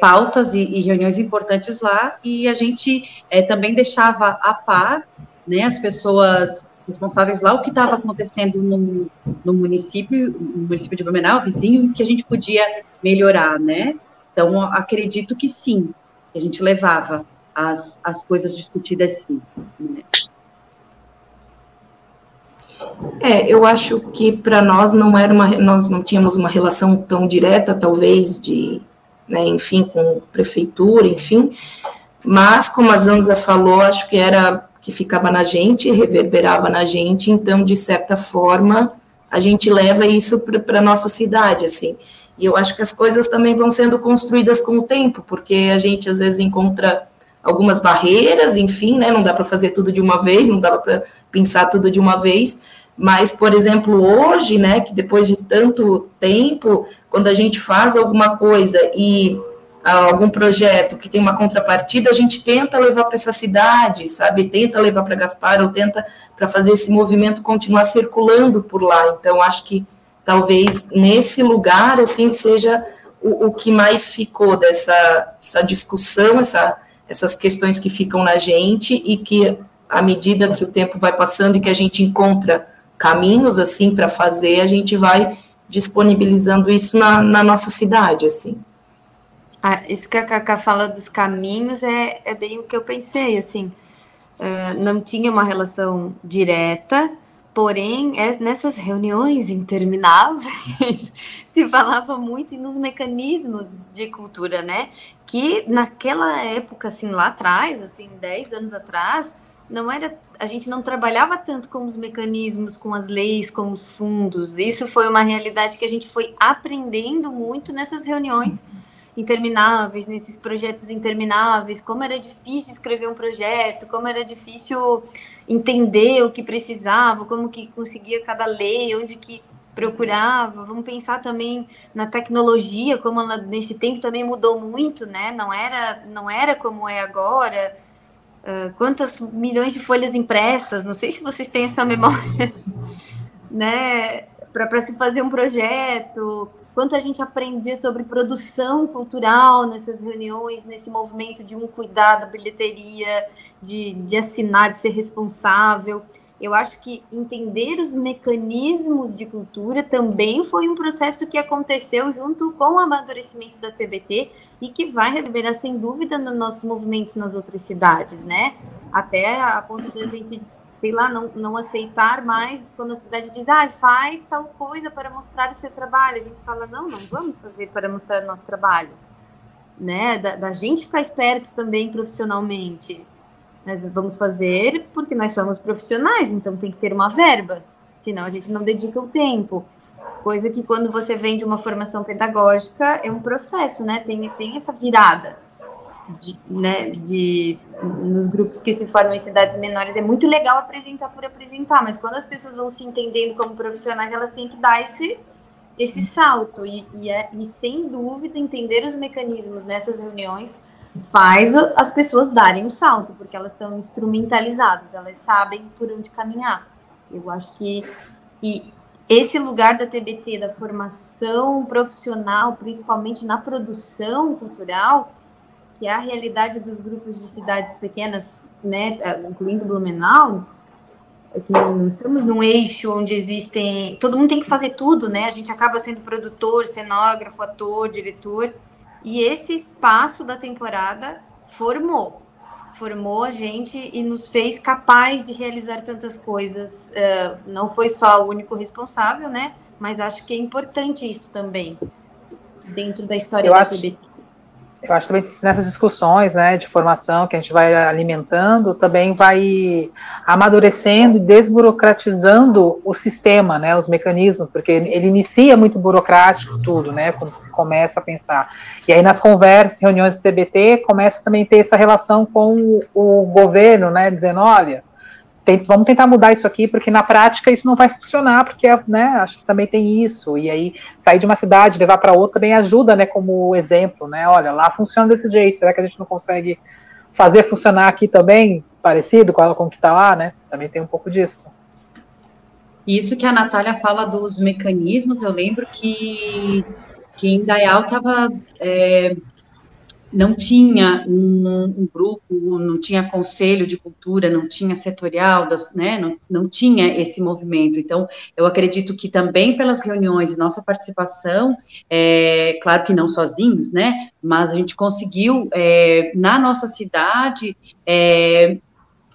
pautas e, e, reuniões importantes lá, e a gente também deixava a par né, as pessoas responsáveis lá o que estava acontecendo no, no, município, no município de Blumenau, vizinho, e que a gente podia melhorar, né? Então, acredito que sim, que a gente levava as, as coisas discutidas sim. Né? É, eu acho que para nós não era uma, nós não tínhamos uma relação tão direta, talvez, de, né, enfim, com prefeitura, enfim, mas como a Zanza falou, acho que era que ficava na gente, reverberava na gente, então, de certa forma, a gente leva isso para a nossa cidade, assim, e eu acho que as coisas também vão sendo construídas com o tempo, porque a gente às vezes encontra algumas barreiras, enfim, né, não dá para fazer tudo de uma vez, não dá para pensar tudo de uma vez, mas, por exemplo, hoje, né, que depois de tanto tempo, quando a gente faz alguma coisa e algum projeto que tem uma contrapartida, a gente tenta levar para essa cidade, sabe? Tenta levar para Gaspar ou tenta para fazer esse movimento continuar circulando por lá. Então, acho que talvez nesse lugar, assim, seja o, o que mais ficou dessa essa discussão, essa, essas questões que ficam na gente e que, à medida que o tempo vai passando e que a gente encontra caminhos assim para fazer, a gente vai disponibilizando isso na, na nossa cidade, assim. Ah, isso que a Cacá fala dos caminhos é, é bem o que eu pensei, assim, uh, não tinha uma relação direta, porém, é, nessas reuniões intermináveis, se falava muito nos mecanismos de cultura, né, que naquela época, assim, lá atrás, assim, 10 anos atrás, não era a gente não trabalhava tanto com os mecanismos, com as leis, com os fundos. Isso foi uma realidade que a gente foi aprendendo muito nessas reuniões intermináveis, nesses projetos intermináveis, como era difícil escrever um projeto, como era difícil entender o que precisava, como que conseguia cada lei, onde que procurava. Vamos pensar também na tecnologia, como ela nesse tempo também mudou muito, né? Não era não era como é agora uh, quantas milhões de folhas impressas, não sei se vocês têm essa memória, né? Para se fazer um projeto, quanto a gente aprendia sobre produção cultural nessas reuniões, nesse movimento de um cuidar da bilheteria, de, de assinar, de ser responsável. Eu acho que entender os mecanismos de cultura também foi um processo que aconteceu junto com o amadurecimento da TBT e que vai reverberar sem dúvida nos nossos movimentos nas outras cidades, né? Até a ponto da gente, sei lá, não, não aceitar mais quando a cidade diz, ah, faz tal coisa para mostrar o seu trabalho. A gente fala, não, não vamos fazer para mostrar o nosso trabalho, né? Da, da gente ficar esperto também profissionalmente nós vamos fazer porque nós somos profissionais, então tem que ter uma verba, senão a gente não dedica o tempo. Coisa que quando você vem de uma formação pedagógica é um processo, né? Tem, tem essa virada. De, né, de nos grupos que se formam em cidades menores é muito legal apresentar por apresentar, mas quando as pessoas vão se entendendo como profissionais, elas têm que dar esse esse salto e, e, é, e sem dúvida entender os mecanismos nessas reuniões faz as pessoas darem o salto, porque elas estão instrumentalizadas, elas sabem por onde caminhar. Eu acho que e esse lugar da TBT, da formação profissional, principalmente na produção cultural, que é a realidade dos grupos de cidades pequenas, né, é, incluindo Blumenau, é que não estamos num eixo onde existem. Todo mundo tem que fazer tudo, né? A gente acaba sendo produtor, cenógrafo, ator, diretor. E esse espaço da temporada formou. Formou a gente e nos fez capaz de realizar tantas coisas. Uh, não foi só o único responsável, né? Mas acho que é importante isso também, dentro da história eu da acho, eu acho também nessas discussões, né, de formação que a gente vai alimentando, também vai amadurecendo e desburocratizando o sistema, né, os mecanismos, porque ele inicia muito burocrático tudo, né, quando se começa a pensar. E aí nas conversas, reuniões do TBT, começa também a ter essa relação com o governo, né, dizendo, olha, vamos tentar mudar isso aqui, porque na prática isso não vai funcionar, porque né, acho que também tem isso. E aí sair de uma cidade, levar para outra também ajuda, né, como exemplo, né? Olha, lá funciona desse jeito, será que a gente não consegue fazer funcionar aqui também, parecido com, com o que está lá, né? Também tem um pouco disso. Isso que a Natália fala dos mecanismos, eu lembro que, que em Dayal estava é, não tinha um, um, grupo, não tinha conselho de cultura, não tinha setorial, né, não, não tinha esse movimento. Então, eu acredito que também pelas reuniões e nossa participação, é, claro que não sozinhos, né, mas a gente conseguiu, é, na nossa cidade, é,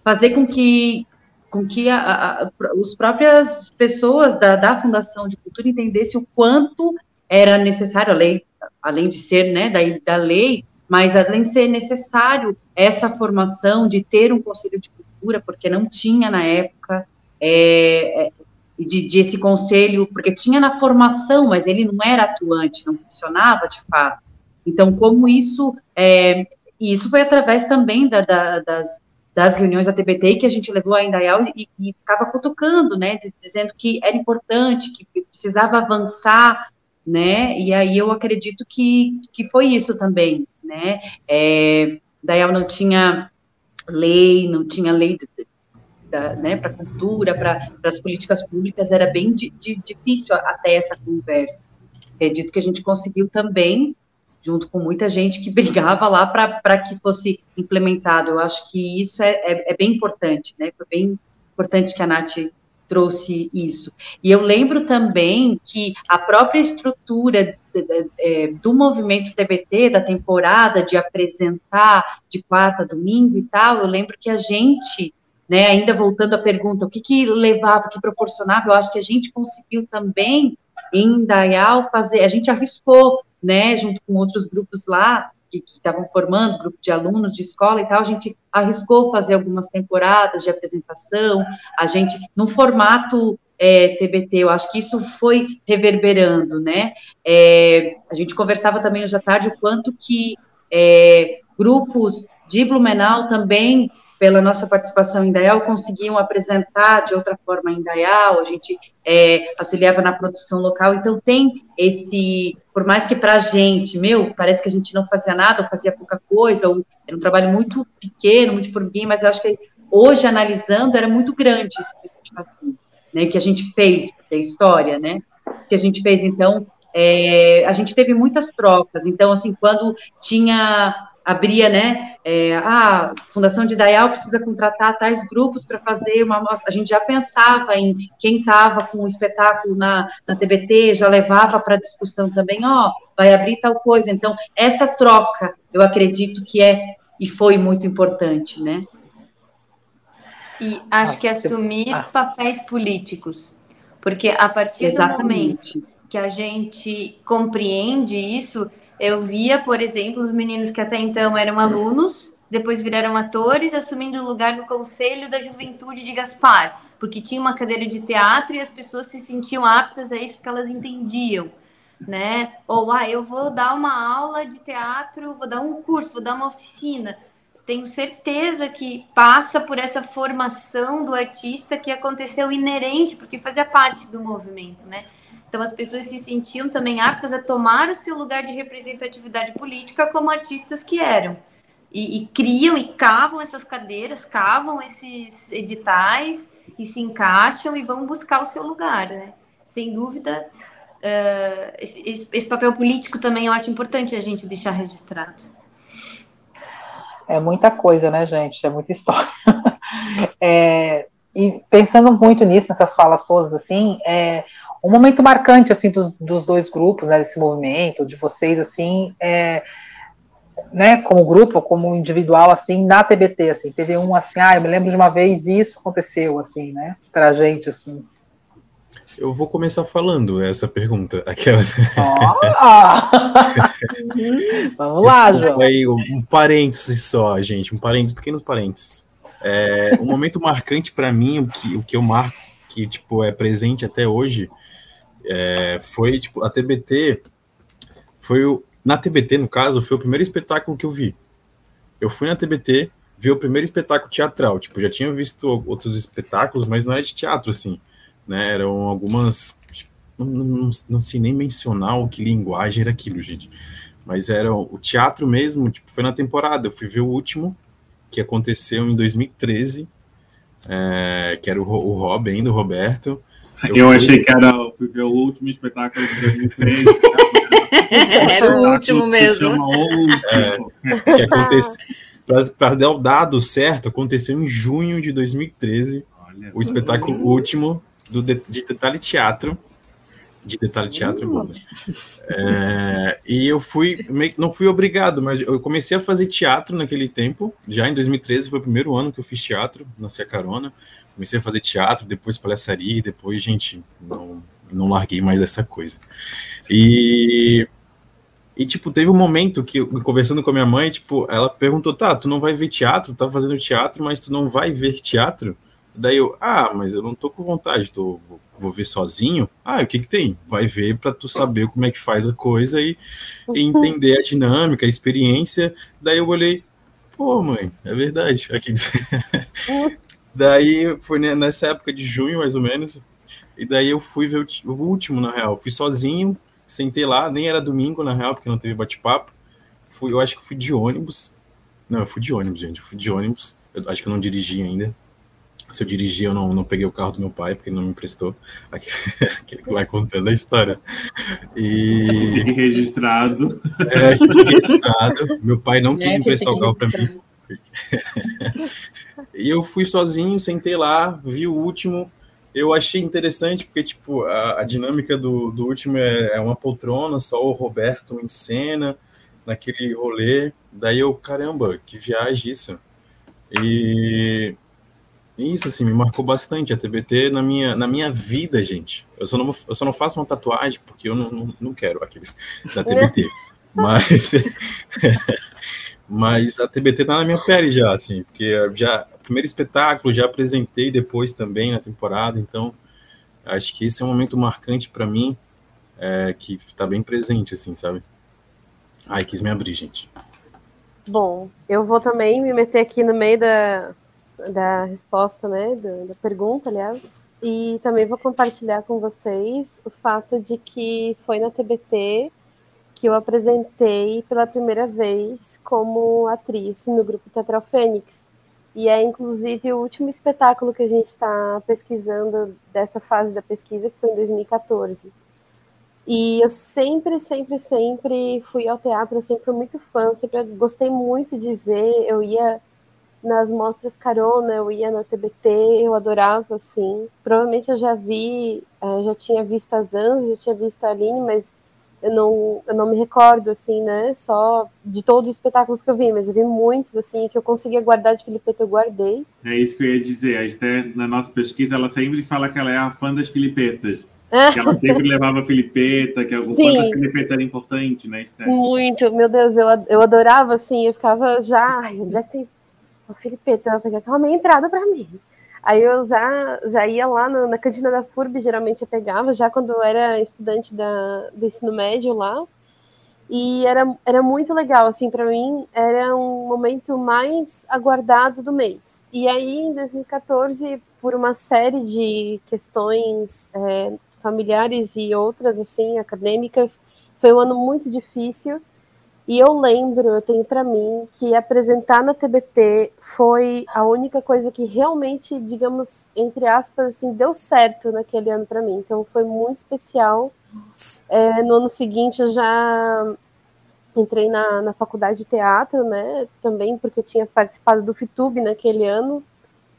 fazer com que com que a, a, as próprias pessoas da, da Fundação de Cultura entendessem o quanto era necessário a lei, além de ser, né, da, da lei, mas além de ser necessário essa formação de ter um conselho de cultura, porque não tinha na época, é, é, de, de, esse conselho, porque tinha na formação, mas ele não era atuante, não funcionava de fato. Então, como isso, é, e isso foi através também da, da, das, das reuniões da TBT que a gente levou a Indaial e, e ficava cutucando, né, dizendo que era importante, que precisava avançar, né, e aí eu acredito que, que foi isso também, né? É, daí não tinha lei, não tinha lei né, para cultura, para as políticas públicas, era bem di, di, difícil até essa conversa. Acredito que a gente conseguiu também, junto com muita gente que brigava lá para que fosse implementado. Eu acho que isso é, é, é bem importante, né? Foi bem importante que a Nath trouxe isso. E eu lembro também que a própria estrutura é, do movimento TBT, da temporada, de apresentar de quarta a domingo e tal, eu lembro que a gente, né, ainda voltando à pergunta, o que, que levava, o que proporcionava, eu acho que a gente conseguiu também, em Dayal, fazer, a gente arriscou, né, junto com outros grupos lá, que estavam formando, grupo de alunos de escola e tal, a gente arriscou fazer algumas temporadas de apresentação, a gente, no formato é, TBT, eu acho que isso foi reverberando, né? É, a gente conversava também hoje à tarde o quanto que é, grupos de Blumenau também pela nossa participação em Dayal, conseguiam apresentar de outra forma em Dayal, a gente é, auxiliava na produção local, então tem esse, por mais que para a gente, meu, parece que a gente não fazia nada, ou fazia pouca coisa, ou era um trabalho muito pequeno, muito formiguinho, mas eu acho que hoje, analisando, era muito grande isso que a gente fazia, né, que a gente fez, porque é história, né, isso que a gente fez, então, é, a gente teve muitas trocas, então, assim, quando tinha abria, né, é, ah, a Fundação de Dayal precisa contratar tais grupos para fazer uma mostra. A gente já pensava em quem estava com o espetáculo na, na TBT, já levava para discussão também, ó, oh, vai abrir tal coisa. Então, essa troca, eu acredito que é e foi muito importante, né? E acho Nossa, que assumir ah. papéis políticos, porque a partir Exatamente. do momento que a gente compreende isso, eu via, por exemplo, os meninos que até então eram alunos, depois viraram atores, assumindo o lugar no Conselho da Juventude de Gaspar, porque tinha uma cadeira de teatro e as pessoas se sentiam aptas a isso porque elas entendiam, né? Ou, ah, eu vou dar uma aula de teatro, vou dar um curso, vou dar uma oficina. Tenho certeza que passa por essa formação do artista que aconteceu inerente, porque fazia parte do movimento, né? Então, as pessoas se sentiam também aptas a tomar o seu lugar de representatividade política como artistas que eram. E, e criam e cavam essas cadeiras, cavam esses editais e se encaixam e vão buscar o seu lugar, né? Sem dúvida, uh, esse, esse papel político também eu acho importante a gente deixar registrado. É muita coisa, né, gente? É muita história. É, e pensando muito nisso, nessas falas todas, assim, é, um momento marcante assim dos, dos dois grupos, né, desse movimento, de vocês assim, é, né, como grupo, como individual assim, na TBT assim, teve um assim, ah, eu me lembro de uma vez isso aconteceu assim, né, pra gente assim. Eu vou começar falando essa pergunta. Aquelas. Oh! Vamos lá, João. Aí, um parênteses só, gente. Um parênteses, pequenos parênteses. É, um momento marcante para mim, o que, o que eu marco, que tipo, é presente até hoje, é, foi tipo, a TBT. Foi o, na TBT, no caso, foi o primeiro espetáculo que eu vi. Eu fui na TBT ver o primeiro espetáculo teatral. Tipo, já tinha visto outros espetáculos, mas não é de teatro, assim né? Eram algumas. Não, não, não sei nem mencionar o que linguagem era aquilo, gente. Mas era o teatro mesmo, tipo, foi na temporada. Eu fui ver o último, que aconteceu em 2013, é, que era o, o Rob ainda, o Roberto. Eu, eu fui... achei que era. Eu fui ver o último espetáculo de 2013. era o último mesmo. É, que aconteceu. Para dar o dado certo, aconteceu em junho de 2013, Olha, o espetáculo último do de, de detalhe teatro. De detalhe teatro, uh. é, E eu fui, não fui obrigado, mas eu comecei a fazer teatro naquele tempo. Já em 2013 foi o primeiro ano que eu fiz teatro, nasci a carona. Comecei a fazer teatro, depois palhaçaria, depois, gente, não, não larguei mais essa coisa. E e, tipo, teve um momento que, conversando com a minha mãe, tipo, ela perguntou, tá, tu não vai ver teatro, tá fazendo teatro, mas tu não vai ver teatro? Daí eu, ah, mas eu não tô com vontade, tô, vou, vou ver sozinho. Ah, o que que tem? Vai ver para tu saber como é que faz a coisa e, e, entender a dinâmica, a experiência. Daí eu olhei, pô, mãe, é verdade. Aqui. daí foi nessa época de junho, mais ou menos. E daí eu fui ver o, o último, na real. Fui sozinho, sentei lá, nem era domingo, na real, porque não teve bate-papo. Fui, eu acho que fui de ônibus. Não, eu fui de ônibus, gente. Eu fui de ônibus. Eu acho que eu não dirigi ainda se eu dirigi, eu não, não peguei o carro do meu pai, porque ele não me emprestou. Aquele que vai contando a história. E. registrado. É, registrado. Meu pai não quis é, emprestar o carro para mim. e eu fui sozinho, sentei lá, vi o último. Eu achei interessante, porque, tipo, a, a dinâmica do, do último é, é uma poltrona, só o Roberto em cena, naquele rolê. Daí eu, caramba, que viagem isso. E isso, assim, me marcou bastante a TBT na minha, na minha vida, gente. Eu só, não, eu só não faço uma tatuagem porque eu não, não, não quero aqueles da TBT. mas, mas a TBT tá na minha pele já, assim, porque já, primeiro espetáculo, já apresentei depois também na temporada, então acho que esse é um momento marcante para mim, é, que tá bem presente, assim, sabe? Ai, quis me abrir, gente. Bom, eu vou também me meter aqui no meio da, da resposta, né, da, da, pergunta, aliás, e também vou compartilhar com vocês o fato de que foi na TBT que eu apresentei pela primeira vez como atriz no grupo Teatral Fênix. E é inclusive o último espetáculo que a gente está pesquisando dessa fase da pesquisa, que foi em 2014. E eu sempre, sempre, sempre fui ao teatro, eu sempre fui muito fã, sempre gostei muito de ver, eu ia nas mostras carona, eu ia na TBT, eu adorava, assim. Provavelmente eu já vi, uh, já tinha visto as Ans, já tinha visto a Aline, mas eu não, eu não me recordo, assim, né, só de todos os espetáculos que eu vi, mas eu vi muitos, assim, que eu conseguia guardar de Filipeta, eu guardei. É isso que eu ia dizer, a Esther, na nossa pesquisa, ela sempre fala que ela é a fã das Filipetas. Que ela sempre levava a Filipeta, que o quanto a Filipeta era importante, né, Esther? Muito, meu Deus, eu, eu adorava, assim, eu ficava já, ai, onde é que tem o Felipe, vai pegar aquela meia entrada para mim. Aí eu já, já ia lá na, na cantina da FURB, geralmente eu pegava, já quando eu era estudante da, do ensino médio lá. E era, era muito legal, assim, para mim era um momento mais aguardado do mês. E aí, em 2014, por uma série de questões é, familiares e outras, assim, acadêmicas, foi um ano muito difícil. E eu lembro, eu tenho para mim, que apresentar na TBT foi a única coisa que realmente, digamos, entre aspas, assim, deu certo naquele ano para mim. Então foi muito especial. É, no ano seguinte eu já entrei na, na faculdade de teatro, né? Também porque eu tinha participado do FITUB naquele ano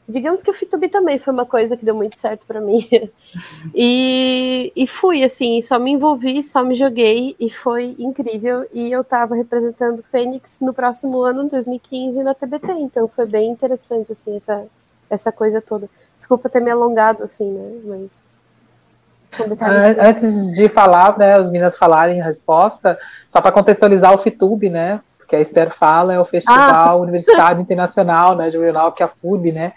digamos que o Fitubi também foi uma coisa que deu muito certo para mim. e, e fui, assim, só me envolvi, só me joguei e foi incrível. E eu estava representando o Fênix no próximo ano, 2015, na TBT. Então foi bem interessante, assim, essa, essa coisa toda. Desculpa ter me alongado, assim, né? Mas. Antes de falar, né, as meninas falarem a resposta, só para contextualizar o FITUB, né, que a Esther fala, é o Festival ah. Universitário Internacional, né, de jornal que a FUB, né,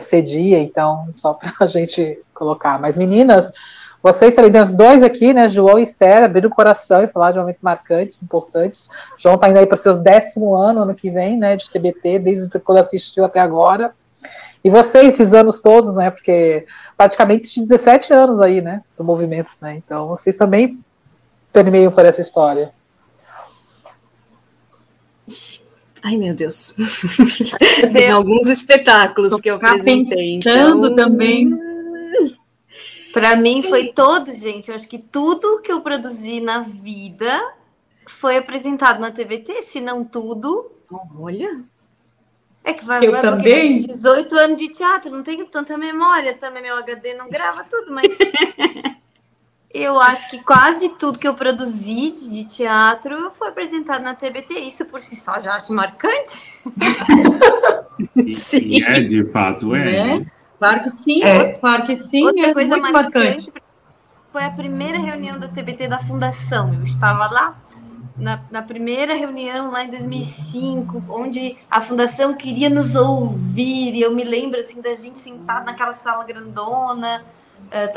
cedia, então, só para a gente colocar. Mas, meninas, vocês também tem os dois aqui, né, João e Esther, abriram o coração e falaram de momentos marcantes, importantes. João está indo aí para o seus décimo ano, ano que vem, né, de TBT, desde quando assistiu até agora. E vocês, esses anos todos, né, porque praticamente 17 anos aí, né, do movimento, né, então vocês também permeiam por essa história. Ai, meu Deus. Tem alguns espetáculos que eu apresentei. Então... também. Para mim foi todo, gente. Eu acho que tudo que eu produzi na vida foi apresentado na TVT, se não tudo. Olha. É que vai, eu vai também. 18 anos de teatro, não tenho tanta memória também, meu HD não grava tudo, mas eu acho que quase tudo que eu produzi de teatro foi apresentado na TBT. Isso por si só já acho marcante. sim. é, de fato, é. Né? Claro que sim, é. claro que sim. Outra é coisa muito marcante, marcante foi a primeira reunião da TBT da Fundação. Eu estava lá na, na, primeira reunião lá em 2005, onde a fundação queria nos ouvir, e eu me lembro assim da gente sentada naquela sala grandona,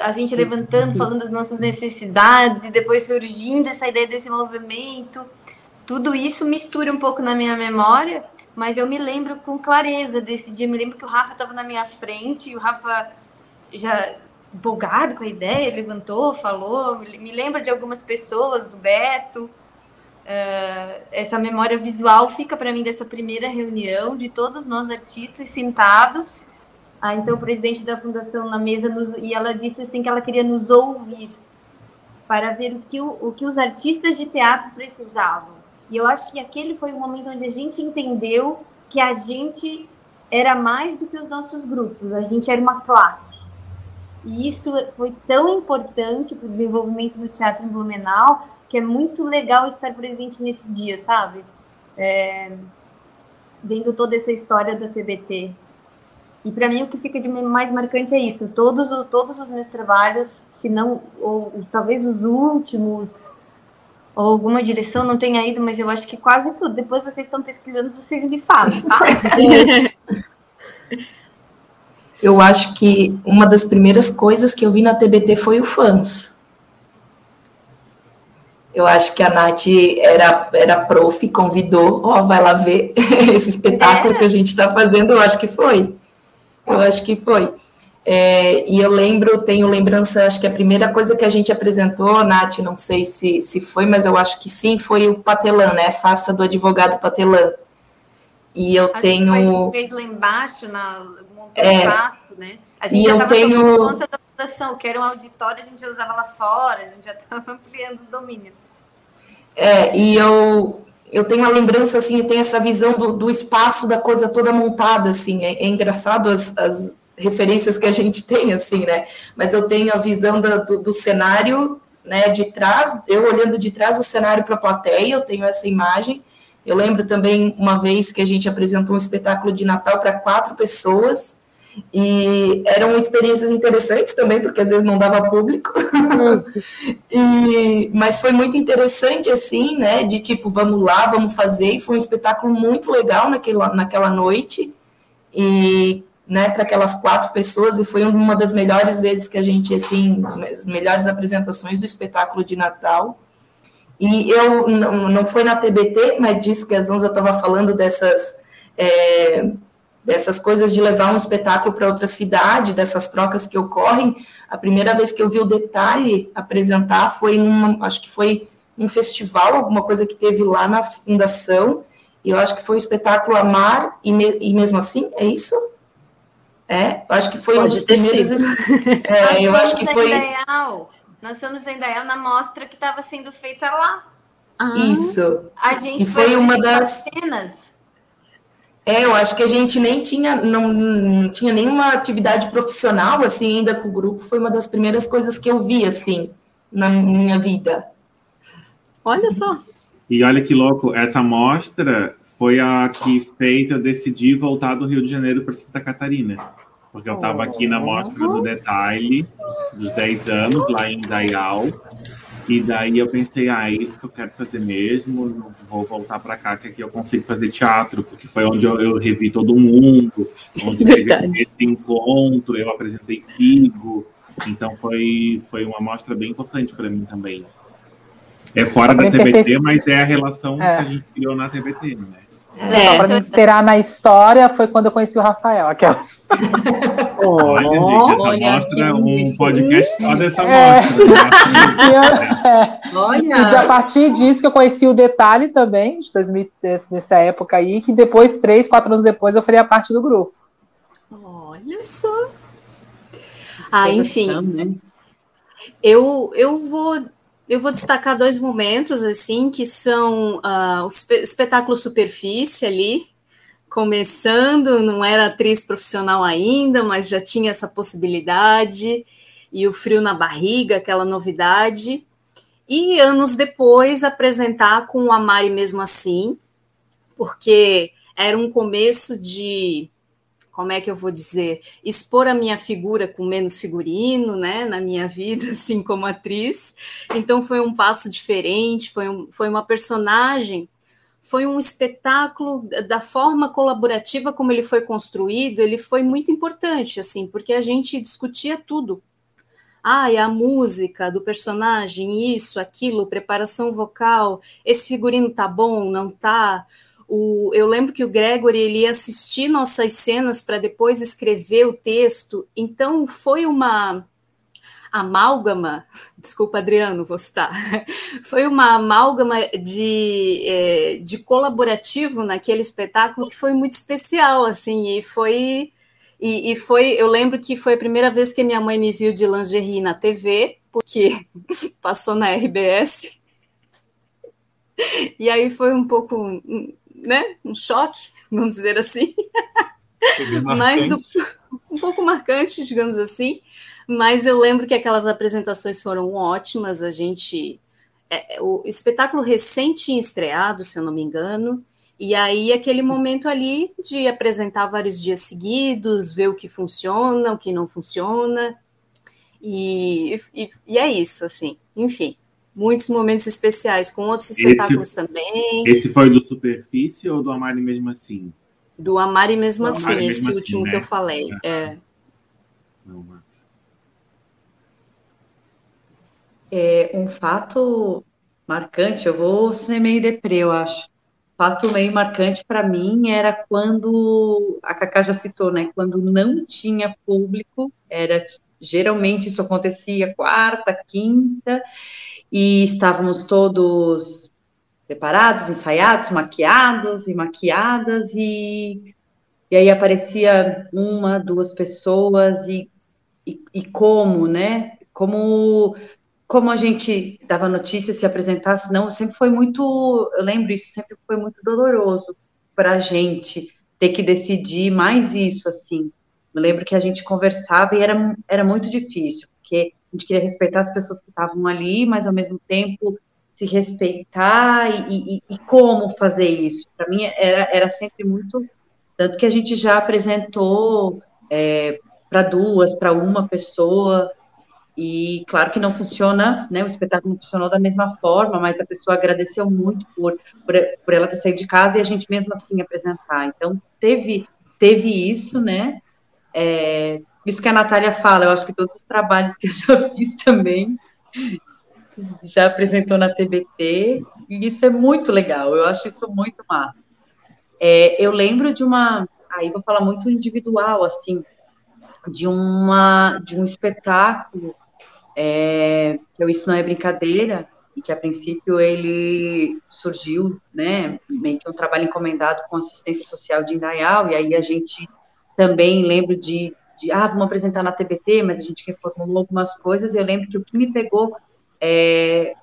a gente levantando, falando das nossas necessidades, e depois surgindo essa ideia desse movimento. Tudo isso mistura um pouco na minha memória, mas eu me lembro com clareza desse dia. Me lembro que o Rafa estava na minha frente, e o Rafa já empolgado com a ideia, levantou, falou. Me lembro de algumas pessoas, do Beto. Uh, essa memória visual fica para mim dessa primeira reunião de todos nós artistas sentados. Ah, então presidente da fundação na mesa nos, e ela disse assim que ela queria nos ouvir para ver o que, o, o que os artistas de teatro precisavam. E eu acho que aquele foi o momento onde a gente entendeu que a gente era mais do que os nossos grupos, a gente era uma classe. E isso foi tão importante para o desenvolvimento do teatro em Blumenau, que é muito legal estar presente nesse dia, sabe? É, vendo toda essa história da TBT. E para mim o que fica de mais marcante é isso. Todos, todos os meus trabalhos, se não, ou, talvez os últimos, ou alguma direção não tenha ido, mas eu acho que quase tudo. Depois vocês estão pesquisando, vocês me falam, tá? eu acho que uma das primeiras coisas que eu vi na TBT foi o fãs. Eu acho que a Nath era, era prof, convidou, ó, oh, vai lá ver esse espetáculo é. que a gente está fazendo, eu acho que foi. Eu acho que foi. É, e eu lembro, tenho lembrança, acho que a primeira coisa que a gente apresentou, Nath, não sei se, se foi, mas eu acho que sim, foi o Patelã, né? Farsa do advogado Patelã. E eu acho tenho. Que a gente fez lá embaixo, na é, espaço, né? A gente já estava tenho... conta da fundação, que era um auditório, a gente já usava lá fora, a gente já estava ampliando os domínios. É, e eu, eu tenho a lembrança, assim, eu tenho essa visão do, do espaço da coisa toda montada, assim, é, é, engraçado as, as referências que a gente tem, assim, né, mas eu tenho a visão do, do, do cenário, né, de trás, eu olhando de trás do cenário para a plateia, eu tenho essa imagem, eu lembro também uma vez que a gente apresentou um espetáculo de Natal para quatro pessoas, e eram experiências interessantes também, porque às vezes não dava público. e, mas foi muito interessante, assim, né? De tipo, vamos lá, vamos fazer. E foi um espetáculo muito legal naquela, naquela noite. E né, para aquelas quatro pessoas, e foi uma das melhores vezes que a gente, assim, as melhores apresentações do espetáculo de Natal. E eu, não, não foi na TBT, mas disse que a Zanza estava falando dessas. É, dessas coisas de levar um espetáculo para outra cidade, dessas trocas que ocorrem. A primeira vez que eu vi o detalhe apresentar foi numa, acho que foi um festival, alguma coisa que teve lá na fundação, e eu acho que foi o espetáculo Amar, e, me, e mesmo assim, é isso? É, eu acho que foi Pode um dos primeiros. É, eu acho que foi. Indaial. Nós estamos em Indaial na mostra que estava sendo feita lá. Ah, isso. A gente e foi, foi uma das cenas. É, eu acho que a gente nem tinha, não, não, tinha nenhuma atividade profissional, assim, ainda com o grupo. Foi uma das primeiras coisas que eu vi, assim, na minha vida. Olha só. E olha que louco, essa mostra foi a que fez eu decidir voltar do Rio de Janeiro para Santa Catarina. porque eu estava aqui na mostra do detalhe dos 10 anos, lá em Dayal. E daí eu pensei, ah, é isso que eu quero fazer mesmo, vou voltar para cá, que aqui eu consigo fazer teatro, porque foi onde eu, eu revi todo mundo, onde teve esse encontro, eu apresentei Figo, então foi, foi uma mostra bem importante para mim também. É fora da TBT, mas é a relação é. que a gente criou na TBT, né? É. Só para me inteirar na história, foi quando eu conheci o Rafael, aquelas. Olha, gente, essa Olha, mostra um podcast só dessa é. mostra. é. Olha. E a partir disso que eu conheci o detalhe também, de 2000, dessa época aí, que depois, três, quatro anos depois, eu faria parte do grupo. Olha só. Ah, enfim. Né? Eu, eu vou eu vou destacar dois momentos, assim, que são uh, o espetáculo Superfície ali, começando, não era atriz profissional ainda, mas já tinha essa possibilidade, e o frio na barriga, aquela novidade. E anos depois apresentar com a Mari mesmo assim, porque era um começo de como é que eu vou dizer, expor a minha figura com menos figurino, né, na minha vida, assim, como atriz. Então foi um passo diferente, foi, um, foi uma personagem, foi um espetáculo da forma colaborativa como ele foi construído, ele foi muito importante, assim, porque a gente discutia tudo. Ah, é a música do personagem, isso, aquilo, preparação vocal, esse figurino tá bom, não tá? O, eu lembro que o Gregory ele ia assistir nossas cenas para depois escrever o texto, então foi uma amálgama, desculpa, Adriano, vou citar, foi uma amálgama de, é, de colaborativo naquele espetáculo que foi muito especial, assim, e foi, e, e, foi, eu lembro que foi a primeira vez que minha mãe me viu de lingerie na TV, porque passou na RBS, e aí foi um pouco né, um choque, vamos dizer assim, mas do, um pouco marcante, digamos assim. Mas eu lembro que aquelas apresentações foram ótimas. A gente, é, é o espetáculo recente tinha estreado, se eu não me engano, e aí aquele momento ali de apresentar vários dias seguidos, ver o que funciona, o que não funciona, e, e, e é isso, assim. Enfim, muitos momentos especiais com outros espetáculos esse, também. Esse foi do Superfície ou do Amari mesmo assim? Do Amari mesmo do assim, Amari esse mesmo último assim, né? que eu falei. É. é. Não, mas... é. Um fato marcante, eu vou ser meio deprê, eu acho. Fato meio marcante para mim era quando a Cacá já citou, né? Quando não tinha público, era geralmente isso acontecia quarta, quinta, e estávamos todos preparados, ensaiados, maquiados e maquiadas, e, e aí aparecia uma, duas pessoas, e, e, e como, né? Como, como a gente dava notícia, se apresentasse, não, sempre foi muito, eu lembro isso, sempre foi muito doloroso para a gente ter que decidir mais isso, assim. Eu lembro que a gente conversava e era, era muito difícil, porque a gente queria respeitar as pessoas que estavam ali, mas ao mesmo tempo se respeitar e, e, e como fazer isso. Para mim era, era sempre muito. Tanto que a gente já apresentou é, para duas, para uma pessoa, e claro que não funciona, né? O espetáculo não funcionou da mesma forma, mas a pessoa agradeceu muito por, por, por ela ter saído de casa e a gente mesmo assim apresentar. Então teve, teve isso, né? É, isso que a Natália fala, eu acho que todos os trabalhos que eu já fiz também, já apresentou na TBT, e isso é muito legal, eu acho isso muito massa. É, eu lembro de uma, aí vou falar muito individual, assim, de uma de um espetáculo é, que Isso Não É Brincadeira, e que a princípio ele surgiu, né, meio que um trabalho encomendado com assistência social de Indaial, e aí a gente também lembro de de, ah, vamos apresentar na TBT, mas a gente reformulou algumas coisas. Eu lembro que o que me pegou é,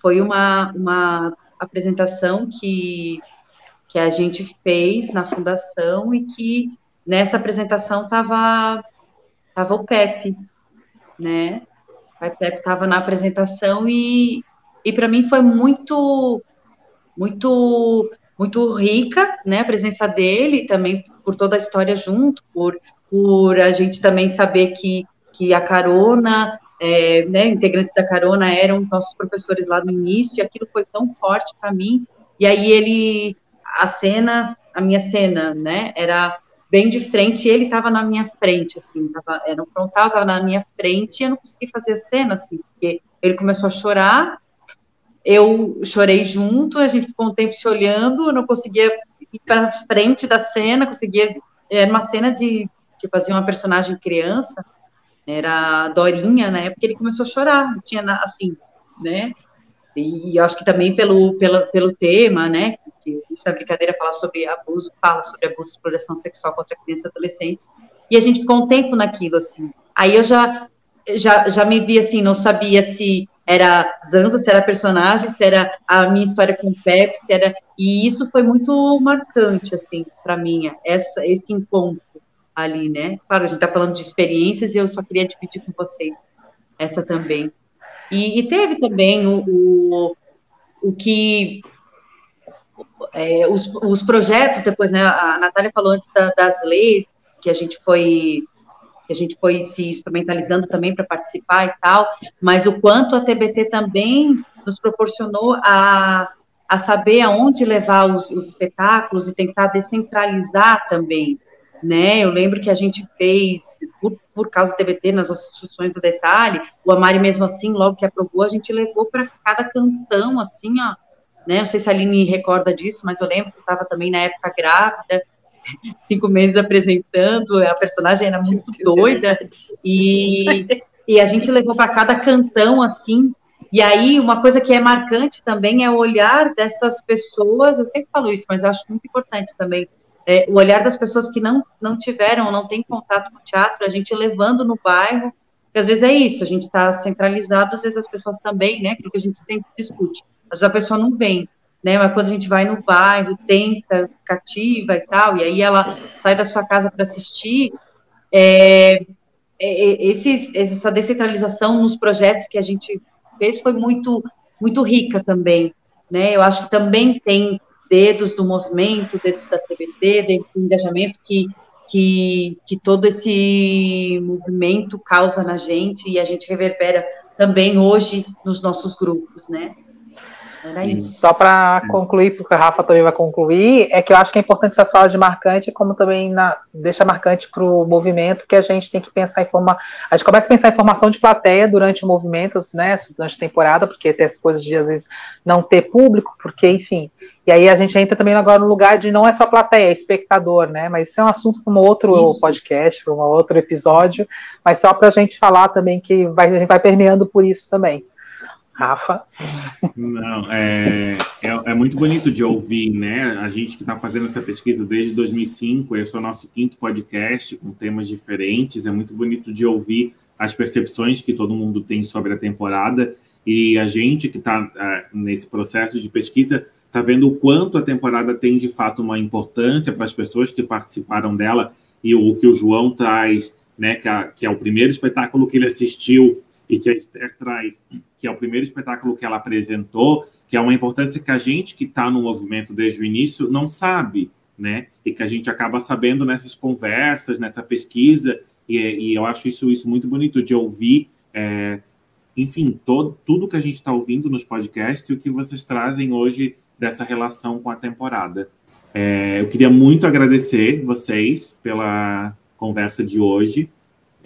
foi uma, uma apresentação que, que a gente fez na fundação e que nessa apresentação estava tava o Pepe, né? O Pepe estava na apresentação e, e para mim foi muito, muito, muito rica, né? A presença dele também por toda a história junto, por, por a gente também saber que, que a carona, é, né, integrantes da carona eram nossos professores lá no início, e aquilo foi tão forte para mim. E aí ele, a cena, a minha cena, né, era bem de frente, e ele estava na minha frente, assim, tava, era um frontal, estava na minha frente, e eu não consegui fazer a cena, assim, porque ele começou a chorar, eu chorei junto, a gente ficou um tempo se olhando, eu não conseguia ir para frente da cena, conseguia, era uma cena de, que fazia uma personagem criança, era Dorinha, na época ele começou a chorar, tinha, assim, né, e eu acho que também pelo, pelo, pelo tema, né, que isso é brincadeira falar sobre abuso, fala sobre abuso e exploração sexual contra crianças e adolescentes, e a gente ficou um tempo naquilo, assim. Aí eu já, já, já me vi, assim, não sabia se era Zanza, se era personagem, se era a minha história com o Pep, se era... E isso foi muito marcante, assim, para mim, essa, esse encontro ali, né? Claro, a gente está falando de experiências e eu só queria dividir com vocês essa também. E, e teve também o, o, o que é, os, os, projetos depois, né? A Natália falou antes da, das leis que a gente foi que a gente foi se instrumentalizando também para participar e tal, mas o quanto a TBT também nos proporcionou a, a saber aonde levar os, os espetáculos e tentar descentralizar também, né? Eu lembro que a gente fez, por, por causa do TBT, nas instruções do detalhe, o Amari mesmo assim, logo que aprovou, a gente levou para cada cantão, assim, ó, né? Não sei se a Aline recorda disso, mas eu lembro que estava também na época grávida, cinco meses apresentando, a personagem era muito Isso é doida, é e, e a gente levou para cada cantão, assim, e aí, uma coisa que é marcante também é o olhar dessas pessoas, eu sempre falo isso, mas eu acho muito importante também, é, o olhar das pessoas que não, não tiveram, não têm contato com o teatro, a gente levando no bairro, porque às vezes é isso, a gente está centralizado, às vezes as pessoas também, né, que a gente sempre discute, às vezes a pessoa não vem, né, mas quando a gente vai no bairro, tenta, cativa e tal, e aí ela sai da sua casa para assistir, é, é, é esse, essa descentralização nos projetos que a gente fez foi muito, muito rica também, né, eu acho que também tem dedos do movimento, dedos da TBT, do engajamento que, que, que todo esse movimento causa na gente e a gente reverbera também hoje nos nossos grupos, né? Isso. Só para concluir, porque a Rafa também vai concluir, é que eu acho que é importante essas falas de marcante, como também na, deixa marcante para o movimento, que a gente tem que pensar em formar. A gente começa a pensar em formação de plateia durante o movimento, né, durante a temporada, porque tem as coisas de às vezes não ter público, porque, enfim. E aí a gente entra também agora no lugar de não é só plateia, é espectador, né? Mas isso é um assunto para um outro isso. podcast, para um outro episódio, mas só para a gente falar também que vai, a gente vai permeando por isso também. Rafa? Não, é, é, é, muito bonito de ouvir, né? A gente que está fazendo essa pesquisa desde 2005, esse é o nosso quinto podcast com temas diferentes. É muito bonito de ouvir as percepções que todo mundo tem sobre a temporada e a gente que está é, nesse processo de pesquisa está vendo o quanto a temporada tem de fato uma importância para as pessoas que participaram dela e o que o João traz, né? Que, a, que é o primeiro espetáculo que ele assistiu e que a Esther traz, que é o primeiro espetáculo que ela apresentou, que é uma importância que a gente que está no movimento desde o início não sabe, né? E que a gente acaba sabendo nessas conversas, nessa pesquisa, e, e eu acho isso, isso muito bonito de ouvir. É, enfim, todo, tudo que a gente está ouvindo nos podcasts e o que vocês trazem hoje dessa relação com a temporada. É, eu queria muito agradecer vocês pela conversa de hoje.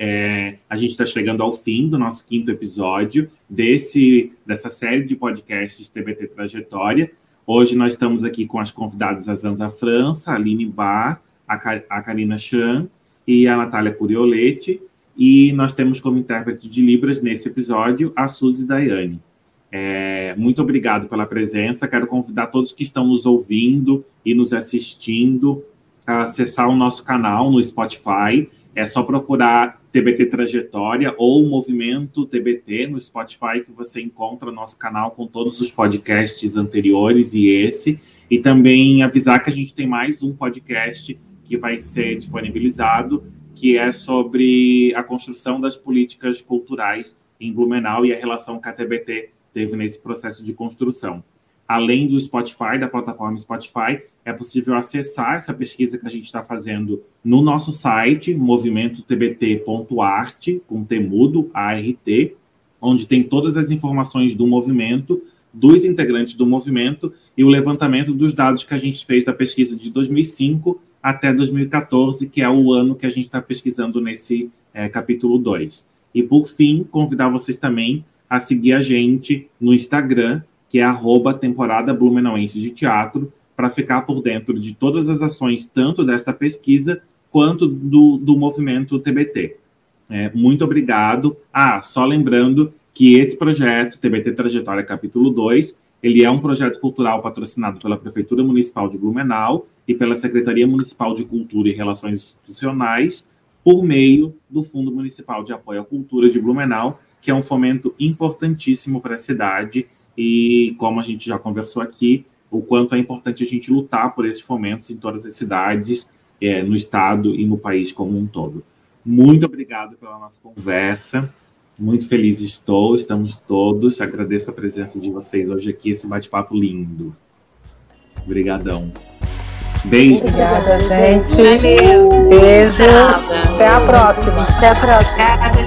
É, a gente está chegando ao fim do nosso quinto episódio desse, dessa série de podcasts TBT Trajetória. Hoje nós estamos aqui com as convidadas a Zanza França, a Aline Bar, a, a Karina Chan e a Natália Curiolete. E nós temos como intérprete de Libras nesse episódio a Suzy Daiane. É, muito obrigado pela presença. Quero convidar todos que estão nos ouvindo e nos assistindo a acessar o nosso canal no Spotify. É só procurar TBT Trajetória ou Movimento TBT no Spotify, que você encontra o nosso canal com todos os podcasts anteriores e esse. E também avisar que a gente tem mais um podcast que vai ser disponibilizado, que é sobre a construção das políticas culturais em Blumenau e a relação que a TBT teve nesse processo de construção. Além do Spotify, da plataforma Spotify, é possível acessar essa pesquisa que a gente está fazendo no nosso site, movimentotbt.art, com temudo, ART, onde tem todas as informações do movimento, dos integrantes do movimento e o levantamento dos dados que a gente fez da pesquisa de 2005 até 2014, que é o ano que a gente está pesquisando nesse é, capítulo 2. E, por fim, convidar vocês também a seguir a gente no Instagram, que é arroba temporada Blumenauense de Teatro, para ficar por dentro de todas as ações, tanto desta pesquisa quanto do, do movimento TBT. É, muito obrigado. Ah, só lembrando que esse projeto, TBT Trajetória Capítulo 2, ele é um projeto cultural patrocinado pela Prefeitura Municipal de Blumenau e pela Secretaria Municipal de Cultura e Relações Institucionais, por meio do Fundo Municipal de Apoio à Cultura de Blumenau, que é um fomento importantíssimo para a cidade e, como a gente já conversou aqui, o quanto é importante a gente lutar por esses fomentos em todas as cidades, é, no estado e no país como um todo. Muito obrigado pela nossa conversa. Muito feliz estou, estamos todos. Agradeço a presença de vocês hoje aqui, esse bate-papo lindo. Obrigadão. Beijo. Obrigada, gente. Valeu. Beijo. Até a próxima. Até a próxima.